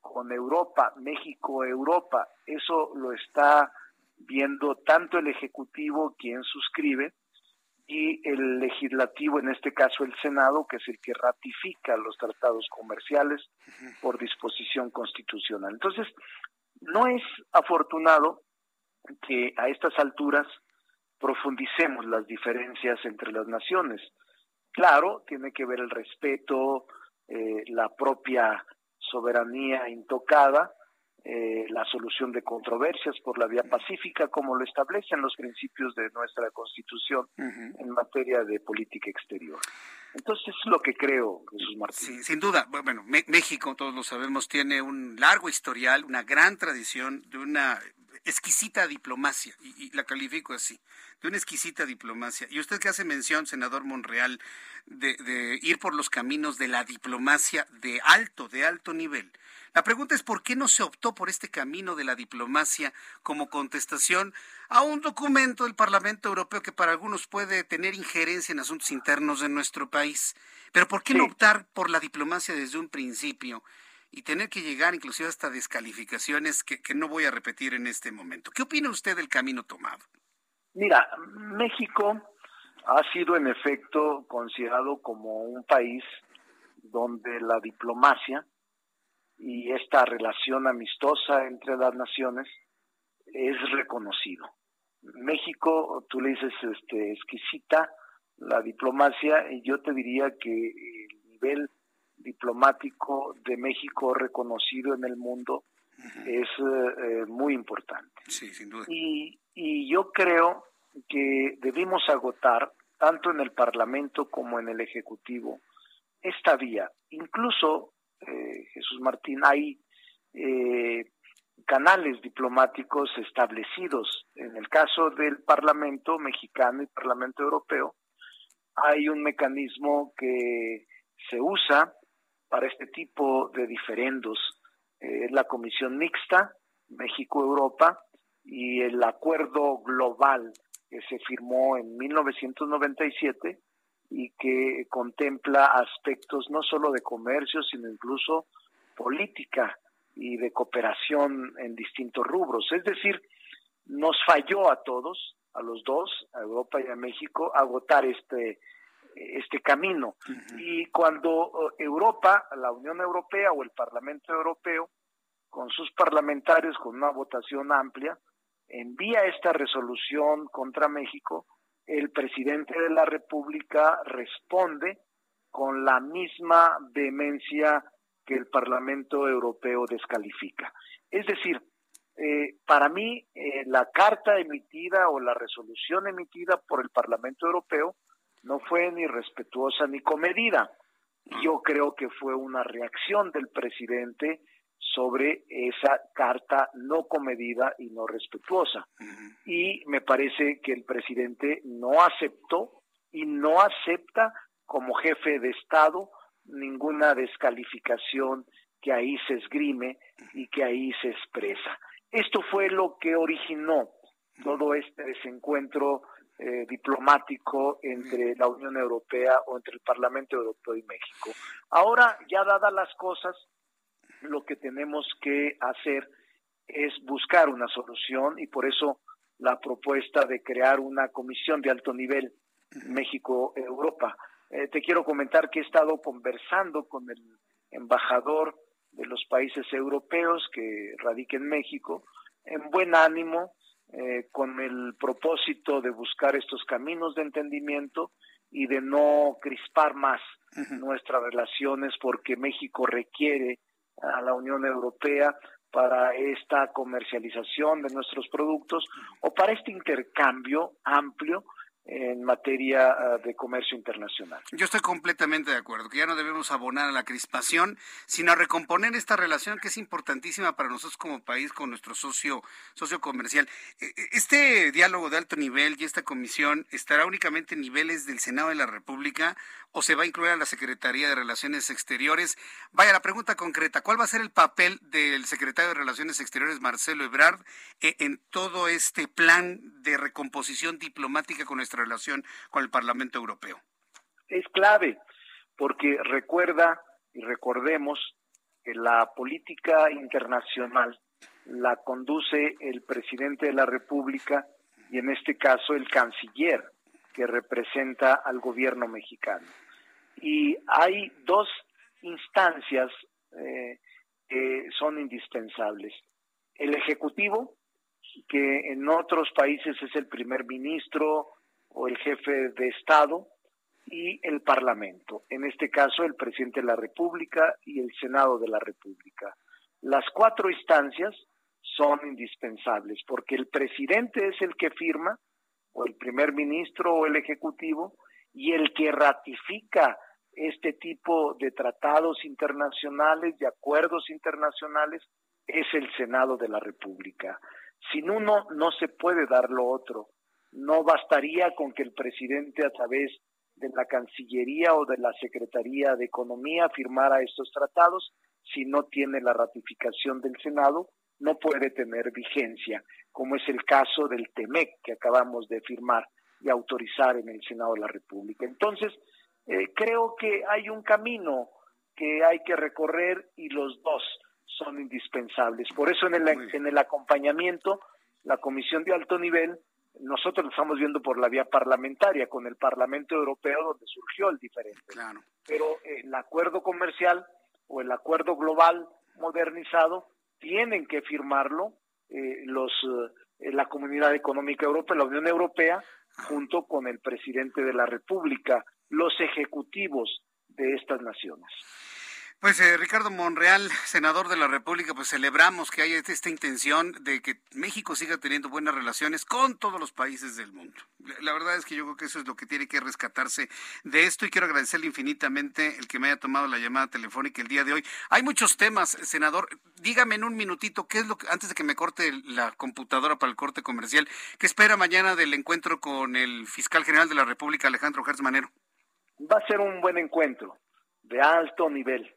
con Europa, México-Europa. Eso lo está viendo tanto el Ejecutivo, quien suscribe, y el legislativo, en este caso el Senado, que es el que ratifica los tratados comerciales por disposición constitucional. Entonces, no es afortunado que a estas alturas profundicemos las diferencias entre las naciones. Claro, tiene que ver el respeto, eh, la propia soberanía intocada, eh, la solución de controversias por la vía pacífica, como lo establecen los principios de nuestra Constitución en materia de política exterior. Entonces, es lo que creo, Jesús Martín. Sí, sin duda. Bueno, México, todos lo sabemos, tiene un largo historial, una gran tradición de una exquisita diplomacia, y, la califico así, de una exquisita diplomacia. Y usted que hace mención, senador Monreal, de, de ir por los caminos de la diplomacia de alto, de alto nivel. La pregunta es por qué no se optó por este camino de la diplomacia como contestación a un documento del Parlamento Europeo que para algunos puede tener injerencia en asuntos internos de nuestro país. Pero ¿por qué no optar por la diplomacia desde un principio y tener que llegar inclusive hasta descalificaciones que, que no voy a repetir en este momento? ¿Qué opina usted del camino tomado? Mira, México ha sido en efecto considerado como un país donde la diplomacia y esta relación amistosa entre las naciones es reconocido. México, tú le dices, este, exquisita la diplomacia, y yo te diría que el nivel diplomático de México reconocido en el mundo es eh, muy importante. Sí, sin duda. Y, y yo creo que debimos agotar, tanto en el Parlamento como en el Ejecutivo, esta vía. Incluso eh, Jesús Martín, hay eh, canales diplomáticos establecidos. En el caso del Parlamento mexicano y Parlamento europeo, hay un mecanismo que se usa para este tipo de diferendos. Eh, la Comisión Mixta México-Europa y el acuerdo global que se firmó en 1997 y que contempla aspectos no solo de comercio, sino incluso política y de cooperación en distintos rubros. Es decir, nos falló a todos, a los dos, a Europa y a México, agotar este, este camino. Y cuando eh, Europa, la Unión Europea o el Parlamento Europeo, con sus parlamentarios, con una votación amplia, envía esta resolución contra México, el presidente de la República responde con la misma vehemencia que el Parlamento Europeo descalifica. Es decir, eh, para mí eh, la carta emitida o la resolución emitida por el Parlamento Europeo no fue ni respetuosa ni comedida. Yo creo que fue una reacción del presidente sobre esa carta no comedida y no respetuosa. Y me parece que el presidente no aceptó y no acepta como jefe de Estado ninguna descalificación que ahí se esgrime y que ahí se expresa. Esto fue lo que originó todo este desencuentro eh, diplomático entre la Unión Europea o entre el Parlamento Europeo y México. Ahora, ya dadas las cosas, lo que tenemos que hacer es buscar una solución y por eso la propuesta de crear una comisión de alto nivel México-Europa. Eh, te quiero comentar que he estado conversando con el embajador de los países europeos que radica en México en buen ánimo, eh, con el propósito de buscar estos caminos de entendimiento y de no crispar más nuestras relaciones porque México requiere a la Unión Europea para esta comercialización de nuestros productos o para este intercambio amplio en materia ah, de comercio internacional. Yo estoy completamente de acuerdo, que ya no debemos abonar a la crispación, sino a recomponer esta relación que es importantísima para nosotros como país con nuestro socio, socio comercial. E, e, este diálogo de alto nivel y esta comisión estará únicamente en niveles del Senado de la República o se va a incluir a la Secretaría de Relaciones Exteriores. Vaya, la pregunta concreta, ¿cuál va a ser el papel del secretario de Relaciones Exteriores, Marcelo Ebrard, e, en todo este plan de recomposición diplomática con nuestra relación con el Parlamento Europeo? Es clave, porque recuerda y recordemos que la política internacional la conduce el presidente de la República y en este caso el canciller que representa al gobierno mexicano. Y hay dos instancias eh, que son indispensables. El Ejecutivo, que en otros países es el primer ministro o el jefe de Estado, y el Parlamento, en este caso el presidente de la República y el Senado de la República. Las cuatro instancias son indispensables porque el presidente es el que firma, o el primer ministro o el ejecutivo, y el que ratifica este tipo de tratados internacionales, de acuerdos internacionales, es el Senado de la República. Sin uno no se puede dar lo otro. No bastaría con que el presidente a través de la Cancillería o de la Secretaría de Economía firmara estos tratados, si no tiene la ratificación del Senado, no puede tener vigencia, como es el caso del TEMEC que acabamos de firmar y autorizar en el Senado de la República. Entonces, eh, creo que hay un camino que hay que recorrer y los dos son indispensables. Por eso en el, en el acompañamiento, la Comisión de Alto Nivel, nosotros lo estamos viendo por la vía parlamentaria, con el Parlamento Europeo donde surgió el diferente. Pero el acuerdo comercial o el acuerdo global modernizado tienen que firmarlo eh, los eh, la Comunidad Económica Europea, la Unión Europea, junto con el presidente de la República, los ejecutivos de estas naciones. Pues eh, Ricardo Monreal, senador de la República, pues celebramos que haya esta intención de que México siga teniendo buenas relaciones con todos los países del mundo. La verdad es que yo creo que eso es lo que tiene que rescatarse de esto y quiero agradecerle infinitamente el que me haya tomado la llamada telefónica el día de hoy. Hay muchos temas, senador. Dígame en un minutito qué es lo que, antes de que me corte la computadora para el corte comercial, ¿qué espera mañana del encuentro con el fiscal general de la República, Alejandro Gertz Manero? Va a ser un buen encuentro de alto nivel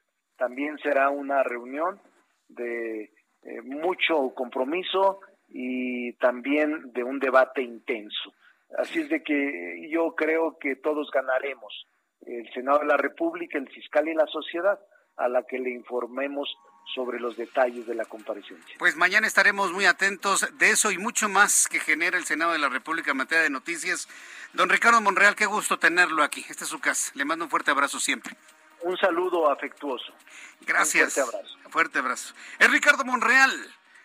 también será una reunión de eh, mucho compromiso y también de un debate intenso. Así es de que yo creo que todos ganaremos, el Senado de la República, el fiscal y la sociedad, a la que le informemos sobre los detalles de la comparecencia. Pues mañana estaremos muy atentos de eso y mucho más que genera el Senado de la República en materia de noticias. Don Ricardo Monreal, qué gusto tenerlo aquí. Esta es su casa. Le mando un fuerte abrazo siempre un saludo afectuoso. Gracias. fuerte abrazo. Fuerte abrazo. Es Ricardo Monreal,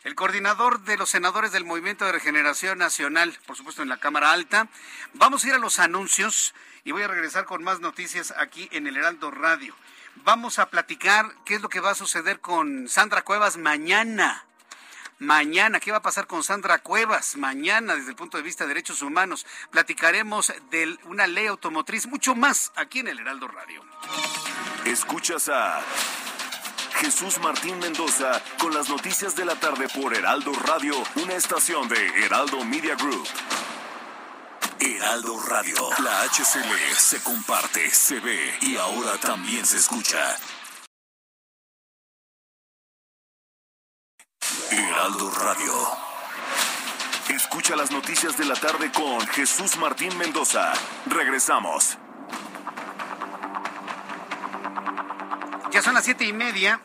el coordinador de los senadores del Movimiento de Regeneración Nacional, por supuesto en la Cámara Alta. Vamos a ir a los anuncios y voy a regresar con más noticias aquí en el Heraldo Radio. Vamos a platicar qué es lo que va a suceder con Sandra Cuevas mañana. Mañana, ¿qué va a pasar con Sandra Cuevas? Mañana, desde el punto de vista de derechos humanos, platicaremos de una ley automotriz, mucho más aquí en el Heraldo Radio. Escuchas a Jesús Martín Mendoza con las noticias de la tarde por Heraldo Radio, una estación de Heraldo Media Group. Heraldo Radio, la HCL se comparte, se ve y ahora también se escucha. Heraldo Radio. Escucha las noticias de la tarde con Jesús Martín Mendoza. Regresamos. Ya son las siete y media.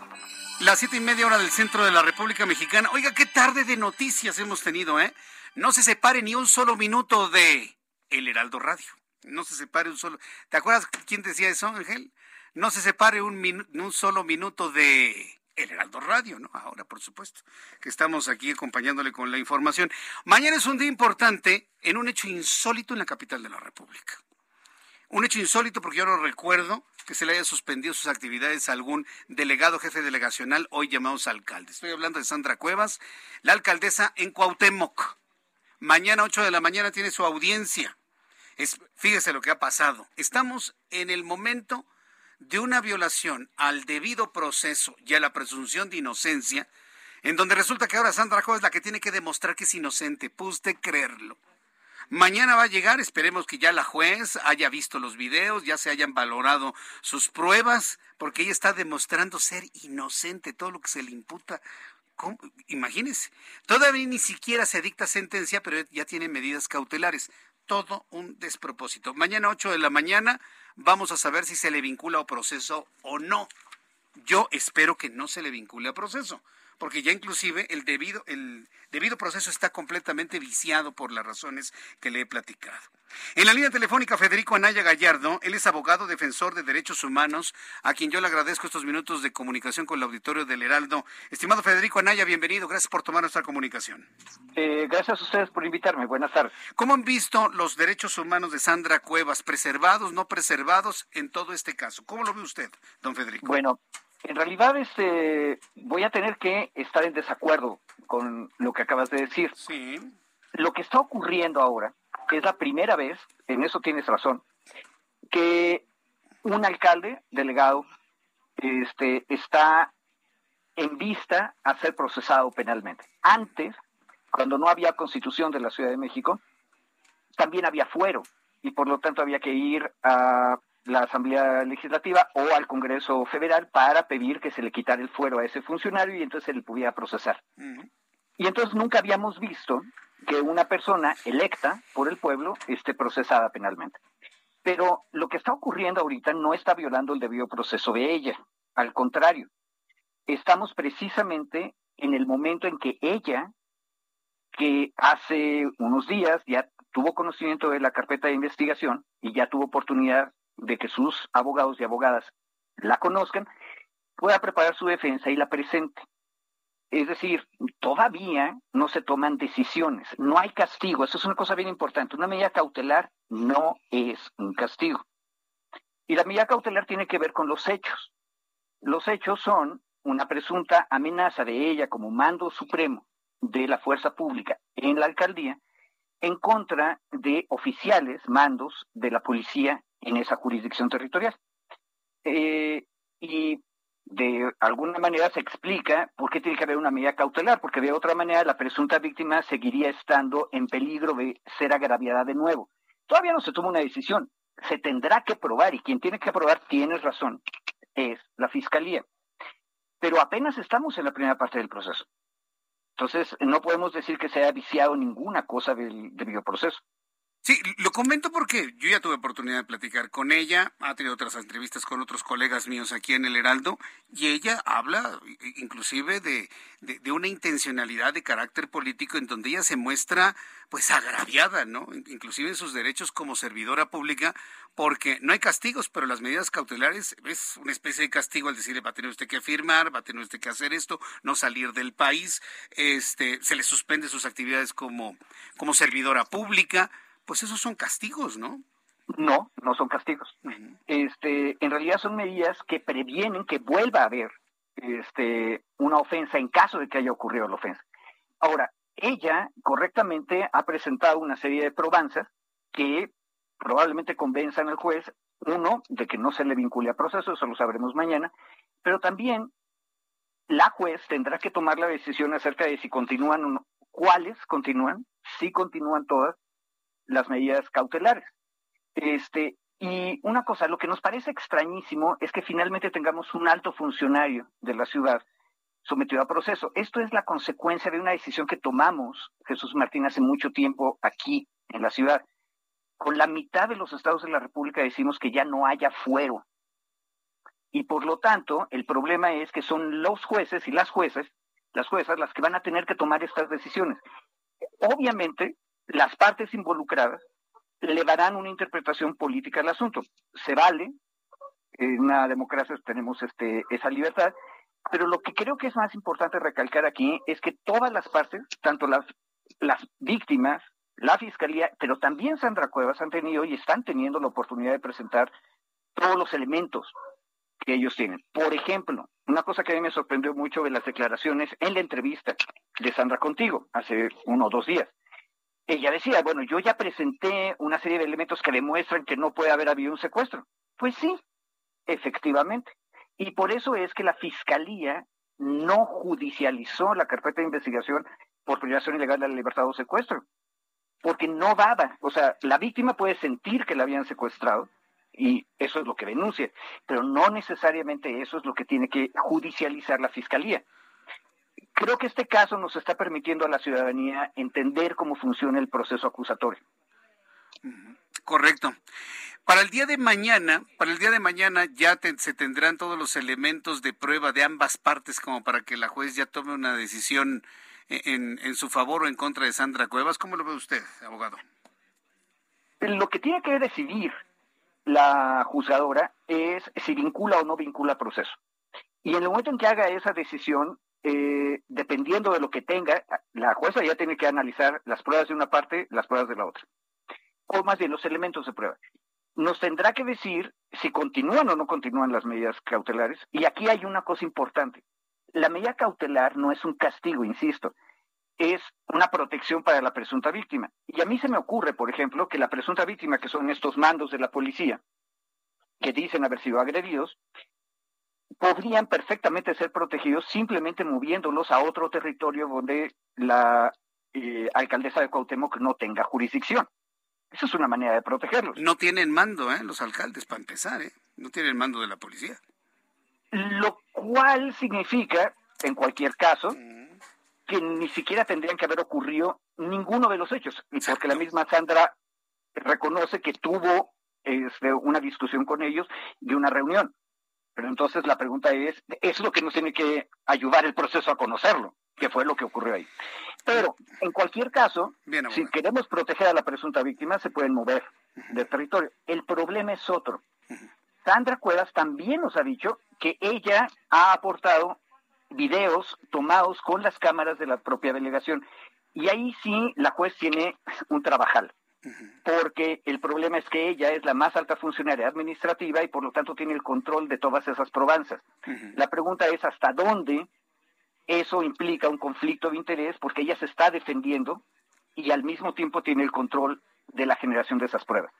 Las siete y media hora del centro de la República Mexicana. Oiga, qué tarde de noticias hemos tenido, ¿eh? No se separe ni un solo minuto de El Heraldo Radio. No se separe un solo. ¿Te acuerdas quién decía eso, Ángel? No se separe un, un solo minuto de el Heraldo Radio, ¿no? Ahora, por supuesto, que estamos aquí acompañándole con la información. Mañana es un día importante en un hecho insólito en la capital de la República. Un hecho insólito porque yo no recuerdo que se le haya suspendido sus actividades a algún delegado jefe delegacional, hoy llamados alcaldes. Estoy hablando de Sandra Cuevas, la alcaldesa en Cuauhtémoc. Mañana, 8 de la mañana, tiene su audiencia. Es, fíjese lo que ha pasado. Estamos en el momento de una violación al debido proceso y a la presunción de inocencia, en donde resulta que ahora Sandra Jo es la que tiene que demostrar que es inocente. ¿Puede usted creerlo? Mañana va a llegar, esperemos que ya la juez haya visto los videos, ya se hayan valorado sus pruebas, porque ella está demostrando ser inocente, todo lo que se le imputa. Imagínese, todavía ni siquiera se dicta sentencia, pero ya tiene medidas cautelares. Todo un despropósito. Mañana 8 de la mañana vamos a saber si se le vincula a proceso o no. Yo espero que no se le vincule a proceso, porque ya inclusive el debido, el debido proceso está completamente viciado por las razones que le he platicado. En la línea telefónica, Federico Anaya Gallardo, él es abogado defensor de derechos humanos, a quien yo le agradezco estos minutos de comunicación con el auditorio del Heraldo. Estimado Federico Anaya, bienvenido, gracias por tomar nuestra comunicación. Eh, gracias a ustedes por invitarme, buenas tardes. ¿Cómo han visto los derechos humanos de Sandra Cuevas, preservados, no preservados en todo este caso? ¿Cómo lo ve usted, don Federico? Bueno, en realidad este, voy a tener que estar en desacuerdo con lo que acabas de decir. Sí. Lo que está ocurriendo ahora es la primera vez, en eso tienes razón, que un alcalde delegado este, está en vista a ser procesado penalmente. Antes, cuando no había constitución de la Ciudad de México, también había fuero y por lo tanto había que ir a la Asamblea Legislativa o al Congreso Federal para pedir que se le quitara el fuero a ese funcionario y entonces se le pudiera procesar. Y entonces nunca habíamos visto que una persona electa por el pueblo esté procesada penalmente. Pero lo que está ocurriendo ahorita no está violando el debido proceso de ella. Al contrario, estamos precisamente en el momento en que ella, que hace unos días ya tuvo conocimiento de la carpeta de investigación y ya tuvo oportunidad de que sus abogados y abogadas la conozcan, pueda preparar su defensa y la presente. Es decir, todavía no se toman decisiones, no hay castigo, eso es una cosa bien importante. Una medida cautelar no es un castigo. Y la medida cautelar tiene que ver con los hechos. Los hechos son una presunta amenaza de ella como mando supremo de la fuerza pública en la alcaldía en contra de oficiales, mandos de la policía en esa jurisdicción territorial. Eh, y de alguna manera se explica por qué tiene que haber una medida cautelar, porque de otra manera la presunta víctima seguiría estando en peligro de ser agraviada de nuevo. Todavía no se toma una decisión, se tendrá que probar y quien tiene que probar, tiene razón, es la fiscalía. Pero apenas estamos en la primera parte del proceso. Entonces, no podemos decir que se haya viciado ninguna cosa del, del bioproceso. Sí, lo comento porque yo ya tuve oportunidad de platicar con ella, ha tenido otras entrevistas con otros colegas míos aquí en el Heraldo, y ella habla inclusive de, de, una intencionalidad de carácter político en donde ella se muestra pues agraviada, ¿no? Inclusive en sus derechos como servidora pública, porque no hay castigos, pero las medidas cautelares es una especie de castigo al decirle va a tener usted que firmar, va a tener usted que hacer esto, no salir del país, este, se le suspende sus actividades como, como servidora pública pues esos son castigos, ¿no? No, no son castigos. Este, en realidad son medidas que previenen que vuelva a haber este, una ofensa en caso de que haya ocurrido la ofensa. Ahora, ella correctamente ha presentado una serie de probanzas que probablemente convenzan al juez, uno, de que no se le vincule a proceso, eso lo sabremos mañana, pero también la juez tendrá que tomar la decisión acerca de si continúan o no, cuáles continúan, si continúan todas, las medidas cautelares. Este, y una cosa, lo que nos parece extrañísimo es que finalmente tengamos un alto funcionario de la ciudad sometido a proceso. Esto es la consecuencia de una decisión que tomamos, Jesús Martín, hace mucho tiempo aquí en la ciudad. Con la mitad de los estados de la República decimos que ya no haya fuero. Y por lo tanto, el problema es que son los jueces y las jueces, las juezas, las que van a tener que tomar estas decisiones. Obviamente, las partes involucradas le darán una interpretación política al asunto. Se vale, en una democracia tenemos este, esa libertad, pero lo que creo que es más importante recalcar aquí es que todas las partes, tanto las, las víctimas, la fiscalía, pero también Sandra Cuevas han tenido y están teniendo la oportunidad de presentar todos los elementos que ellos tienen. Por ejemplo, una cosa que a mí me sorprendió mucho de las declaraciones en la entrevista de Sandra contigo hace uno o dos días ella decía, bueno, yo ya presenté una serie de elementos que demuestran que no puede haber habido un secuestro. Pues sí, efectivamente. Y por eso es que la Fiscalía no judicializó la carpeta de investigación por privación ilegal de la libertad o secuestro, porque no daba, o sea, la víctima puede sentir que la habían secuestrado y eso es lo que denuncia, pero no necesariamente eso es lo que tiene que judicializar la Fiscalía. Creo que este caso nos está permitiendo a la ciudadanía entender cómo funciona el proceso acusatorio. Correcto. Para el día de mañana, para el día de mañana ya se tendrán todos los elementos de prueba de ambas partes como para que la juez ya tome una decisión en, en su favor o en contra de Sandra Cuevas. ¿Cómo lo ve usted, abogado? Lo que tiene que decidir la juzgadora es si vincula o no vincula proceso. Y en el momento en que haga esa decisión, eh, dependiendo de lo que tenga, la jueza ya tiene que analizar las pruebas de una parte, las pruebas de la otra, o más bien los elementos de prueba. nos tendrá que decir si continúan o no continúan las medidas cautelares. Y aquí hay una cosa importante. La medida cautelar no es un castigo, insisto, es una protección para la presunta víctima. Y a mí se me ocurre, por ejemplo, que la presunta víctima, que son estos mandos de la policía, que dicen haber sido agredidos, podrían perfectamente ser protegidos simplemente moviéndolos a otro territorio donde la eh, alcaldesa de Cuauhtémoc no tenga jurisdicción. Esa es una manera de protegerlos. No tienen mando, ¿eh? Los alcaldes, para empezar, ¿eh? No tienen mando de la policía. Lo cual significa, en cualquier caso, que ni siquiera tendrían que haber ocurrido ninguno de los hechos, porque la misma Sandra reconoce que tuvo este, una discusión con ellos y una reunión. Pero entonces la pregunta es, es lo que nos tiene que ayudar el proceso a conocerlo, que fue lo que ocurrió ahí. Pero, en cualquier caso, si queremos proteger a la presunta víctima, se pueden mover de territorio. El problema es otro. Sandra Cuevas también nos ha dicho que ella ha aportado videos tomados con las cámaras de la propia delegación. Y ahí sí la juez tiene un trabajal porque el problema es que ella es la más alta funcionaria administrativa y por lo tanto tiene el control de todas esas probanzas. La pregunta es hasta dónde eso implica un conflicto de interés porque ella se está defendiendo y al mismo tiempo tiene el control de la generación de esas pruebas.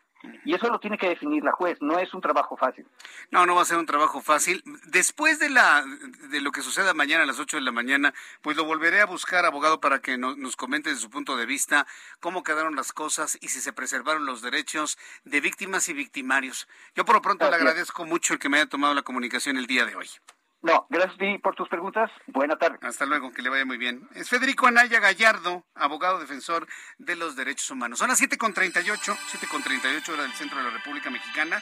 Y eso lo tiene que definir la juez, no es un trabajo fácil. No, no va a ser un trabajo fácil. Después de la de lo que suceda mañana a las 8 de la mañana, pues lo volveré a buscar, abogado, para que nos comente desde su punto de vista cómo quedaron las cosas y si se preservaron los derechos de víctimas y victimarios. Yo por lo pronto le agradezco mucho el que me haya tomado la comunicación el día de hoy. No, gracias por tus preguntas. Buena tarde. Hasta luego, que le vaya muy bien. Es Federico Anaya Gallardo, abogado defensor de los derechos humanos. Son las 7.38, 7.38 hora del centro de la República Mexicana.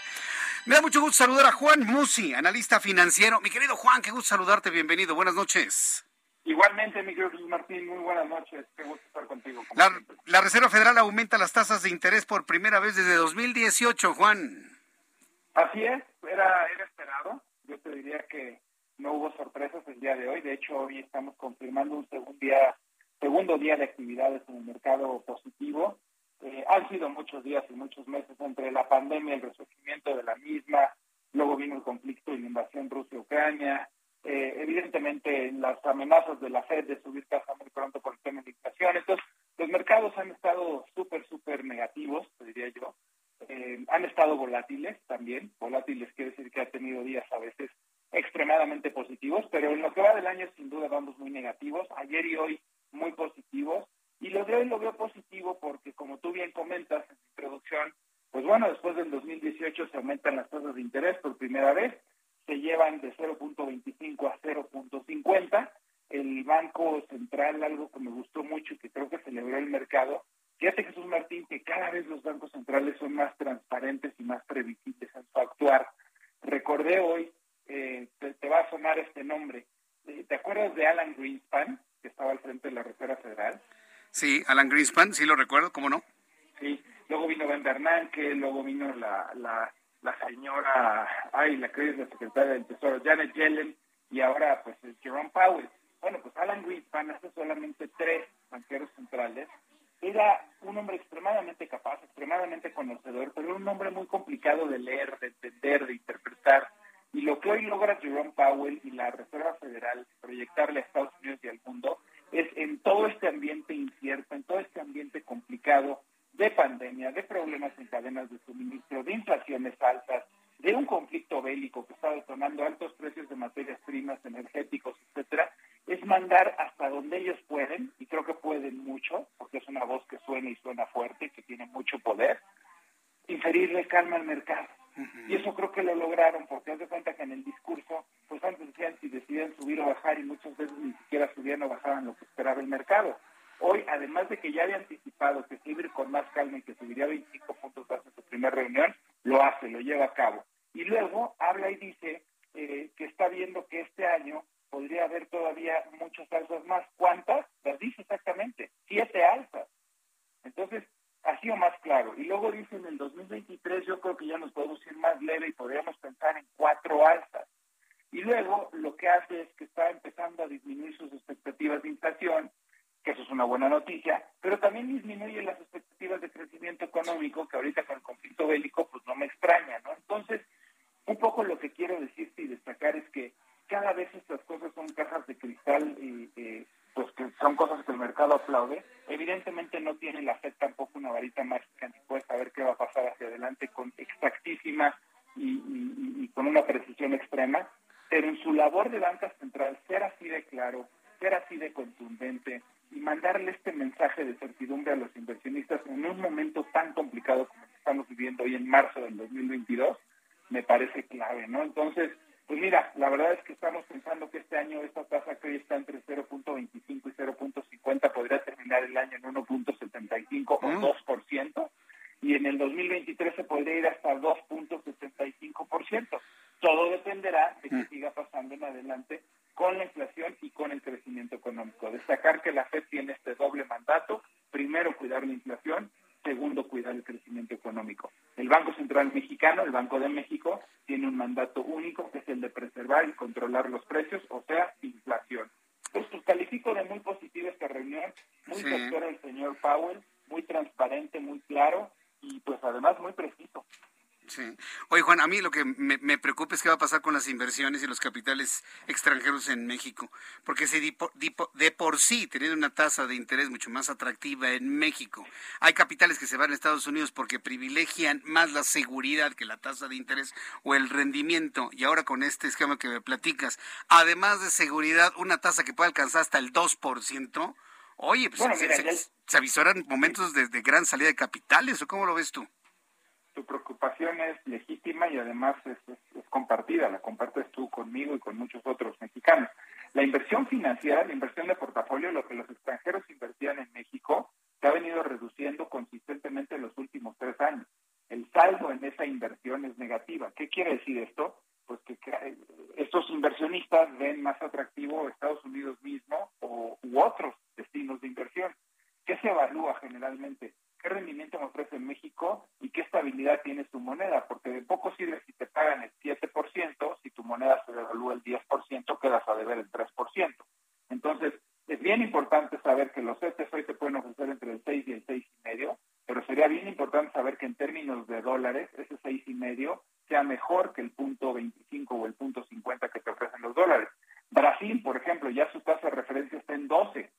Me da mucho gusto saludar a Juan Musi, analista financiero. Mi querido Juan, qué gusto saludarte, bienvenido. Buenas noches. Igualmente, mi querido Martín, muy buenas noches. Qué gusto estar contigo. La, la Reserva Federal aumenta las tasas de interés por primera vez desde 2018, Juan. Así es, era, era esperado. Yo te diría que no hubo sorpresas el día de hoy. De hecho, hoy estamos confirmando un segundo día, segundo día de actividades en el mercado positivo. Eh, han sido muchos días y muchos meses entre la pandemia, el resurgimiento de la misma, luego vino el conflicto y la invasión Rusia-Ucrania, eh, evidentemente las amenazas de la Fed de subir tasa muy pronto por el tema de inflación. Entonces, los mercados han estado súper, súper negativos, diría yo. Eh, han estado volátiles también. Volátiles quiere decir que ha tenido días a veces extremadamente positivos, pero en lo que va del año sin duda vamos muy negativos. Ayer y hoy muy positivos. Y lo de hoy lo veo positivo porque, como tú bien comentas en tu introducción, pues bueno, después del 2018 se aumentan las tasas de interés por primera vez, se llevan de 0.25 a 0.50. El Banco Central, algo que me gustó mucho y que creo que celebró el mercado, fíjate Jesús Martín, que cada vez los bancos centrales son más transparentes y más previsibles en su actuar. Recordé hoy eh, te, va a sonar este nombre. Eh, ¿Te acuerdas de Alan Greenspan, que estaba al frente de la Reserva Federal? Sí, Alan Greenspan, sí lo recuerdo, ¿cómo no? Sí, luego vino Ben Bernanke, luego vino la, la, Mexicano, el Banco de México, tiene un mandato único que es el de preservar y controlar los precios, o sea, inflación. Pues, pues califico de muy positiva esta reunión, muy sí. el señor Powell, muy transparente, muy claro y pues además muy preciso. Sí. Oye, Juan, a mí lo que me, preocupa es qué va a pasar con las inversiones y los capitales extranjeros en México, porque si de por sí, teniendo una tasa de interés mucho más atractiva en México, hay capitales que se van a Estados Unidos porque privilegian más la seguridad que la tasa de interés o el rendimiento, y ahora con este esquema que me platicas, además de seguridad, una tasa que puede alcanzar hasta el 2%, oye, pues se, avisoran momentos de, de gran salida de capitales, ¿o cómo lo ves tú? Preocupación es legítima y además es, compartida, la compartes tú conmigo y con muchos otros mexicanos. La inversión financiera, la inversión de portafolio, lo que los extranjeros invertían en México, se ha venido reduciendo consistentemente en los últimos tres años. El saldo en esa inversión es negativa. ¿Qué quiere decir esto? Pues que, estos inversionistas ven más atractivo Estados Unidos mismo o, u otros destinos de inversión. ¿Qué se evalúa generalmente? Qué rendimiento me ofrece México y qué estabilidad tiene su moneda, porque de poco sirve si te pagan el 7%, si tu moneda se devalúa el 10%, quedas a deber el 3%. Entonces, es bien importante saber que los CETES hoy te pueden ofrecer entre el 6 y el 6,5, pero sería bien importante saber que en términos de dólares, ese 6,5 sea mejor que el punto 25 o el punto 50 que te ofrecen los dólares. Brasil, por ejemplo, ya su tasa de referencia está en 12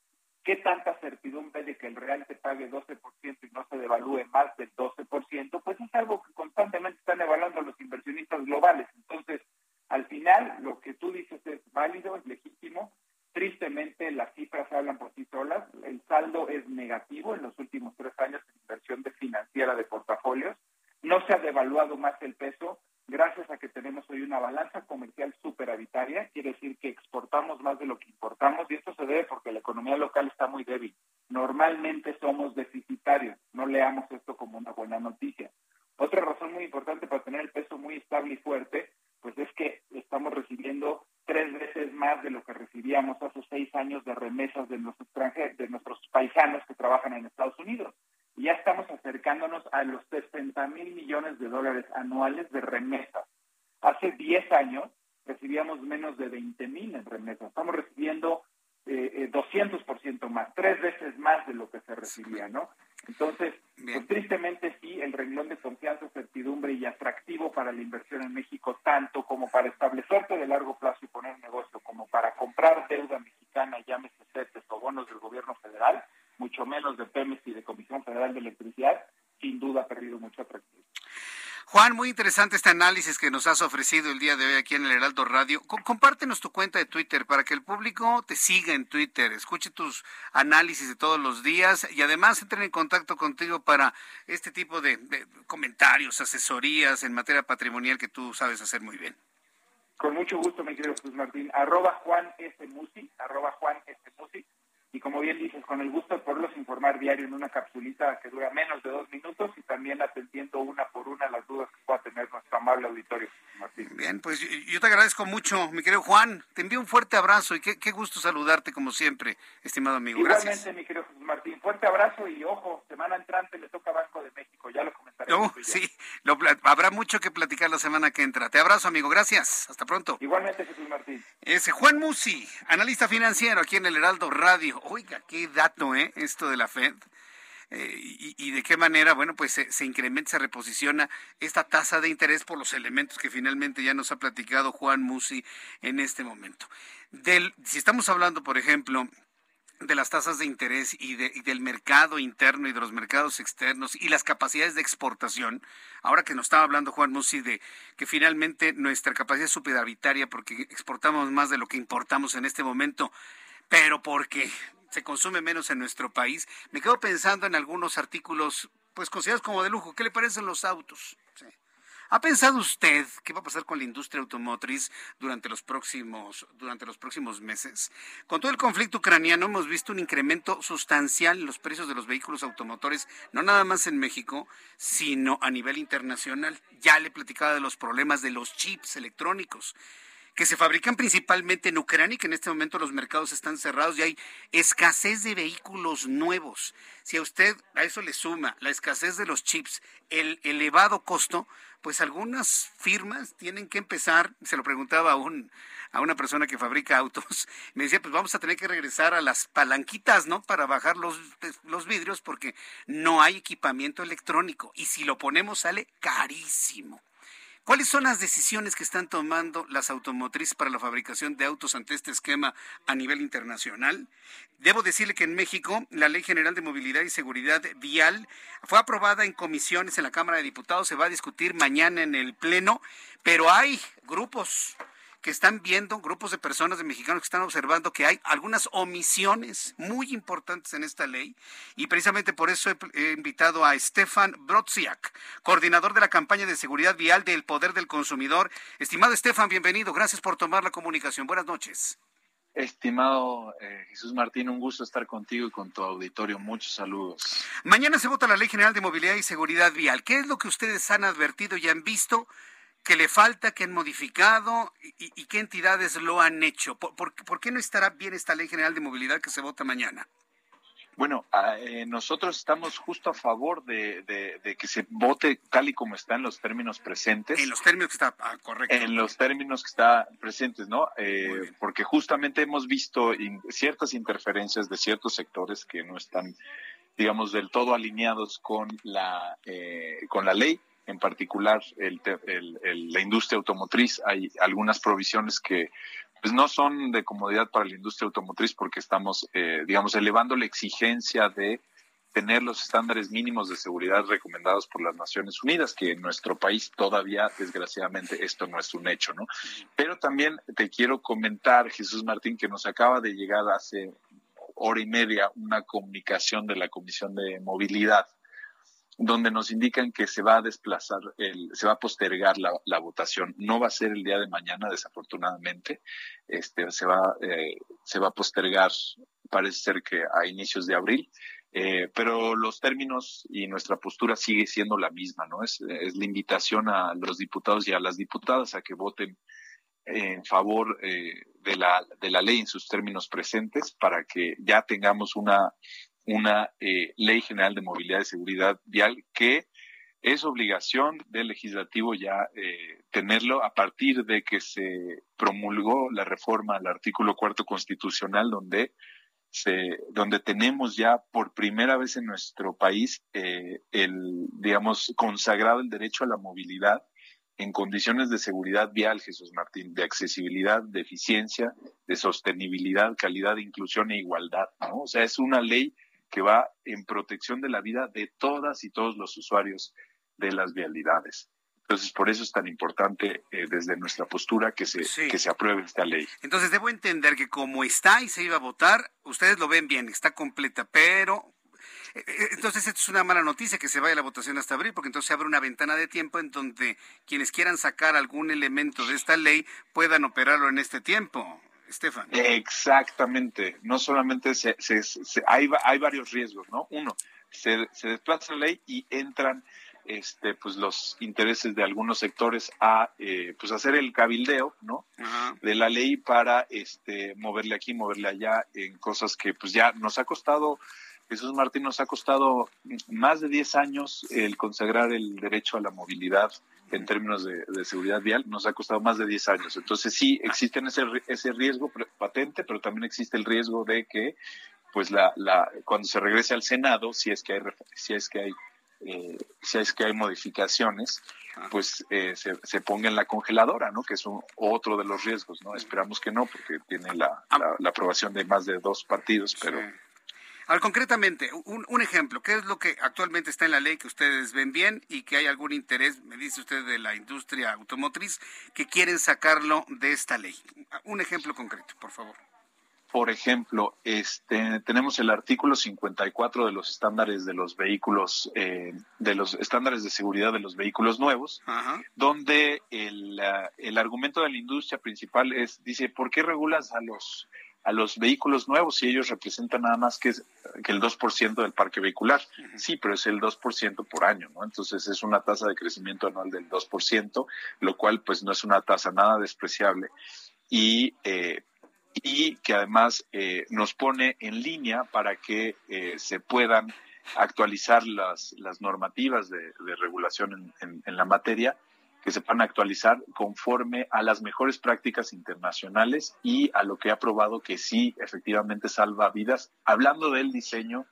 ¿Qué tanta certidumbre de que el real te pague 12% y no se devalúe más del 12%? Pues es algo que constantemente están evaluando los inversionistas globales. Entonces, al final, lo que tú dices es válido, es legítimo. Tristemente, las cifras hablan por sí solas. El saldo es negativo en los últimos tres años en inversión de financiera de portafolios. No se ha devaluado más el peso gracias a que tenemos hoy una balanza comercial superavitaria, quiere decir que exportamos más de lo que importamos y esto se debe porque la economía local está muy débil. Normalmente somos deficitarios, no leamos esto como una buena noticia. Otra razón muy importante para tener el peso muy estable y fuerte, pues es que estamos recibiendo tres veces más de lo que recibíamos hace seis años de remesas de nuestros de nuestros paisanos que trabajan en Estados Unidos ya estamos acercándonos a los 60 mil millones de dólares anuales de remesas. Hace 10 años recibíamos menos de 20 mil en remesas. Estamos recibiendo eh, 200% eh, más, tres veces más de lo que se recibía, ¿no? Entonces, pues, tristemente sí, el renglón de confianza, certidumbre y atractivo para la inversión en México, tanto como para establecerte de largo plazo y poner negocio, como para comprar deuda mexicana, llámese CETES o bonos del gobierno federal, mucho menos de Pemex y de Comisión Federal de Electricidad, sin duda ha perdido mucho atractivo. Juan, muy interesante este análisis que nos has ofrecido el día de hoy aquí en el Heraldo Radio. compártenos tu cuenta de Twitter para que el público te siga en Twitter, escuche tus análisis de todos los días y además entre en contacto contigo para este tipo de, comentarios, asesorías en materia patrimonial que tú sabes hacer muy bien. Con mucho gusto, mi querido Jesús Martín. Arroba Juan S. Musi, arroba Juan S. Musi y como bien dices, con el gusto de poderlos informar diario en una capsulita que dura menos de dos minutos y también atendiendo una por una las dudas que pueda tener nuestro amable auditorio, Martín. Bien, pues yo te agradezco mucho, mi querido Juan. Te envío un fuerte abrazo y qué, gusto saludarte como siempre, estimado amigo. Igualmente, mi querido Martín. Fuerte abrazo y ojo, semana entrante le toca Banco de México, ya lo Oh, sí, habrá mucho que platicar la semana que entra. Te abrazo, amigo. Gracias. Hasta pronto. Igualmente, Jesús Martín. Ese Juan Musi, analista financiero aquí en el Heraldo Radio. Oiga, qué dato, ¿eh? Esto de la Fed. eh, y, de qué manera, bueno, pues se, incrementa, se reposiciona esta tasa de interés por los elementos que finalmente ya nos ha platicado Juan Musi en este momento. Del, si estamos hablando, por ejemplo, de las tasas de interés y, del mercado interno y de los mercados externos y las capacidades de exportación. Ahora que nos estaba hablando Juan Musi de que finalmente nuestra capacidad es superavitaria porque exportamos más de lo que importamos en este momento, pero porque se consume menos en nuestro país, me quedo pensando en algunos artículos pues considerados como de lujo. ¿Qué le parecen los autos? ¿Ha pensado usted qué va a pasar con la industria automotriz durante los próximos durante los próximos meses? Con todo el conflicto ucraniano hemos visto un incremento sustancial en los precios de los vehículos automotores, no nada más en México, sino a nivel internacional. Ya le platicaba de los problemas de los chips electrónicos que se fabrican principalmente en Ucrania y que en este momento los mercados están cerrados y hay escasez de vehículos nuevos. Si a usted a eso le suma la escasez de los chips, el elevado costo, pues algunas firmas tienen que empezar, se lo preguntaba a, un, a una persona que fabrica autos, me decía, pues vamos a tener que regresar a las palanquitas, ¿no? Para bajar los, los vidrios porque no hay equipamiento electrónico y si lo ponemos sale carísimo. ¿Cuáles son las decisiones que están tomando las automotrices para la fabricación de autos ante este esquema a nivel internacional? Debo decirle que en México la Ley General de Movilidad y Seguridad Vial fue aprobada en comisiones en la Cámara de Diputados, se va a discutir mañana en el Pleno, pero hay grupos que están viendo, grupos de personas de mexicanos que están observando que hay algunas omisiones muy importantes en esta ley y precisamente por eso he, invitado a Stefan Brodziak, coordinador de la campaña de seguridad vial del Poder del Consumidor. Estimado Stefan, bienvenido. Gracias por tomar la comunicación. Buenas noches. Estimado eh, Jesús Martín, un gusto estar contigo y con tu auditorio. Muchos saludos. Mañana se vota la Ley General de Movilidad y Seguridad Vial. ¿Qué es lo que ustedes han advertido y han visto que le falta, que han modificado y, qué entidades lo han hecho. ¿Por, qué no estará bien esta ley general de movilidad que se vota mañana? Bueno, ah, eh, nosotros estamos justo a favor de, que se vote tal y como está en los términos presentes. En los términos que está, ah, correcto. En los términos que está presentes, ¿no? Eh, porque justamente hemos visto ciertas interferencias de ciertos sectores que no están, digamos, del todo alineados con la, eh, con la ley en particular el, la industria automotriz. Hay algunas provisiones que pues, no son de comodidad para la industria automotriz porque estamos, eh, digamos, elevando la exigencia de tener los estándares mínimos de seguridad recomendados por las Naciones Unidas, que en nuestro país todavía, desgraciadamente, esto no es un hecho, ¿no? Pero también te quiero comentar, Jesús Martín, que nos acaba de llegar hace hora y media una comunicación de la Comisión de Movilidad donde nos indican que se va a desplazar, el, se va a postergar la, la, votación. No va a ser el día de mañana, desafortunadamente. Este, se, va, eh, se va a postergar, parece ser que a inicios de abril. Eh, pero los términos y nuestra postura sigue siendo la misma, ¿no? Es, es la invitación a los diputados y a las diputadas a que voten en favor eh, de, la, de la ley en sus términos presentes para que ya tengamos una una eh, ley general de movilidad y seguridad vial que es obligación del legislativo ya eh, tenerlo a partir de que se promulgó la reforma al artículo cuarto constitucional donde se, donde tenemos ya por primera vez en nuestro país eh, el, digamos, consagrado el derecho a la movilidad en condiciones de seguridad vial, Jesús Martín, de accesibilidad, de eficiencia, de sostenibilidad, calidad, inclusión e igualdad, ¿no? O sea, es una ley que va en protección de la vida de todas y todos los usuarios de las vialidades. Entonces, por eso es tan importante eh, desde nuestra postura que se, que se apruebe esta ley. Entonces, debo entender que como está y se iba a votar, ustedes lo ven bien, está completa, pero eh, eh, entonces, esto es una mala noticia que se vaya la votación hasta abril, porque entonces se abre una ventana de tiempo en donde quienes quieran sacar algún elemento de esta ley puedan operarlo en este tiempo. Estefan. Exactamente. No solamente se, hay, hay varios riesgos, ¿no? Uno, se, se desplaza la ley y entran este, pues los intereses de algunos sectores a eh, pues hacer el cabildeo no de la ley para este moverle aquí moverle allá en cosas que pues ya nos ha costado Jesús Martín nos ha costado más de 10 años el consagrar el derecho a la movilidad en términos de, seguridad vial nos ha costado más de 10 años. Entonces sí, existe ese, ese riesgo patente, pero también existe el riesgo de que pues la, la, cuando se regrese al Senado, si es que hay, si es que hay, eh, si es que hay modificaciones, pues eh, se, se, ponga en la congeladora, ¿no? Que es un, otro de los riesgos, ¿no? Esperamos que no, porque tiene la, la, aprobación de más de dos partidos, pero... Ahora, concretamente, un, un, ejemplo, ¿qué es lo que actualmente está en la ley que ustedes ven bien y que hay algún interés, me dice usted, de la industria automotriz, que quieren sacarlo de esta ley? Un ejemplo concreto, por favor por ejemplo, este, tenemos el artículo 54 de los estándares de los vehículos, eh, de los estándares de seguridad de los vehículos nuevos, donde el, el, argumento de la industria principal es, dice, ¿por qué regulas a los, a los vehículos nuevos si ellos representan nada más que, que el 2% del parque vehicular? Sí, pero es el 2% por año, ¿no? Entonces es una tasa de crecimiento anual del 2%, lo cual pues no es una tasa nada despreciable. Y eh, y que además eh, nos pone en línea para que eh, se puedan actualizar las, las normativas de, regulación en, en, la materia, que se puedan actualizar conforme a las mejores prácticas internacionales y a lo que ha probado que sí efectivamente salva vidas, hablando del diseño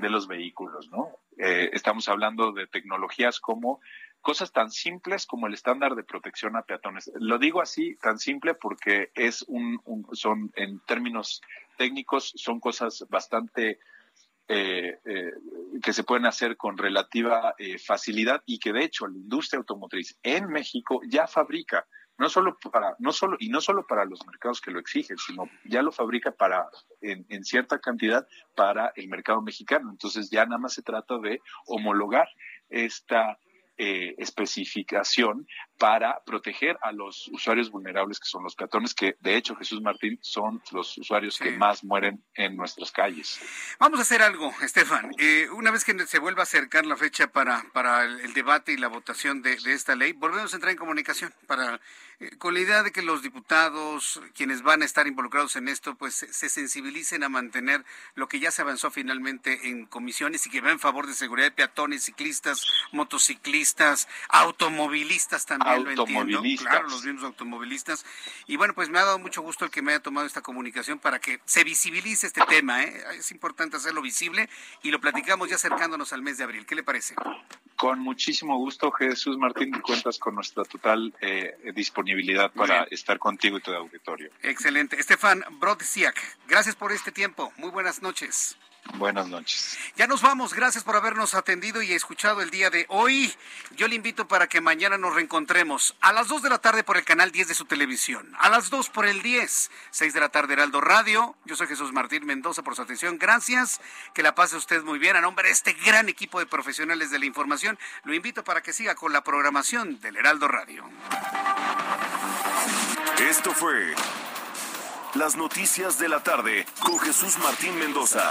de los vehículos, ¿no? Eh, estamos hablando de tecnologías como cosas tan simples como el estándar de protección a peatones. Lo digo así, tan simple, porque es un, son, en términos técnicos, son cosas bastante eh, eh, que se pueden hacer con relativa eh, facilidad y que de hecho la industria automotriz en México ya fabrica no solo para no solo y no solo para los mercados que lo exigen sino ya lo fabrica para en, en cierta cantidad para el mercado mexicano. Entonces ya nada más se trata de homologar esta eh, especificación para proteger a los usuarios vulnerables que son los peatones, que de hecho Jesús Martín son los usuarios que más mueren en nuestras calles. Vamos a hacer algo, Estefan. Eh, una vez que se vuelva a acercar la fecha para, para el, debate y la votación de, de, esta ley, volvemos a entrar en comunicación para con la idea de que los diputados, quienes van a estar involucrados en esto, pues se sensibilicen a mantener lo que ya se avanzó finalmente en comisiones y que va en favor de seguridad de peatones, ciclistas, motociclistas, automovilistas también, lo entiendo. Claro, los mismos automovilistas. Y bueno, pues me ha dado mucho gusto el que me haya tomado esta comunicación para que se visibilice este tema. ¿eh? Es importante hacerlo visible y lo platicamos ya acercándonos al mes de abril. ¿Qué le parece? Con muchísimo gusto, Jesús Martín, cuentas con nuestra total eh, disponibilidad para estar contigo y tu auditorio. Excelente. Estefan Brodsiak, gracias por este tiempo. Muy buenas noches. Buenas noches. Ya nos vamos. Gracias por habernos atendido y escuchado el día de hoy. Yo le invito para que mañana nos reencontremos a las 2 de la tarde por el canal 10 de su televisión, a las 2 por el 10, 6 de la tarde Heraldo Radio. Yo soy Jesús Martín Mendoza por su atención. Gracias. Que la pase usted muy bien. A nombre de este gran equipo de profesionales de la información, lo invito para que siga con la programación del Heraldo Radio. Esto fue Las Noticias de la Tarde con Jesús Martín Mendoza.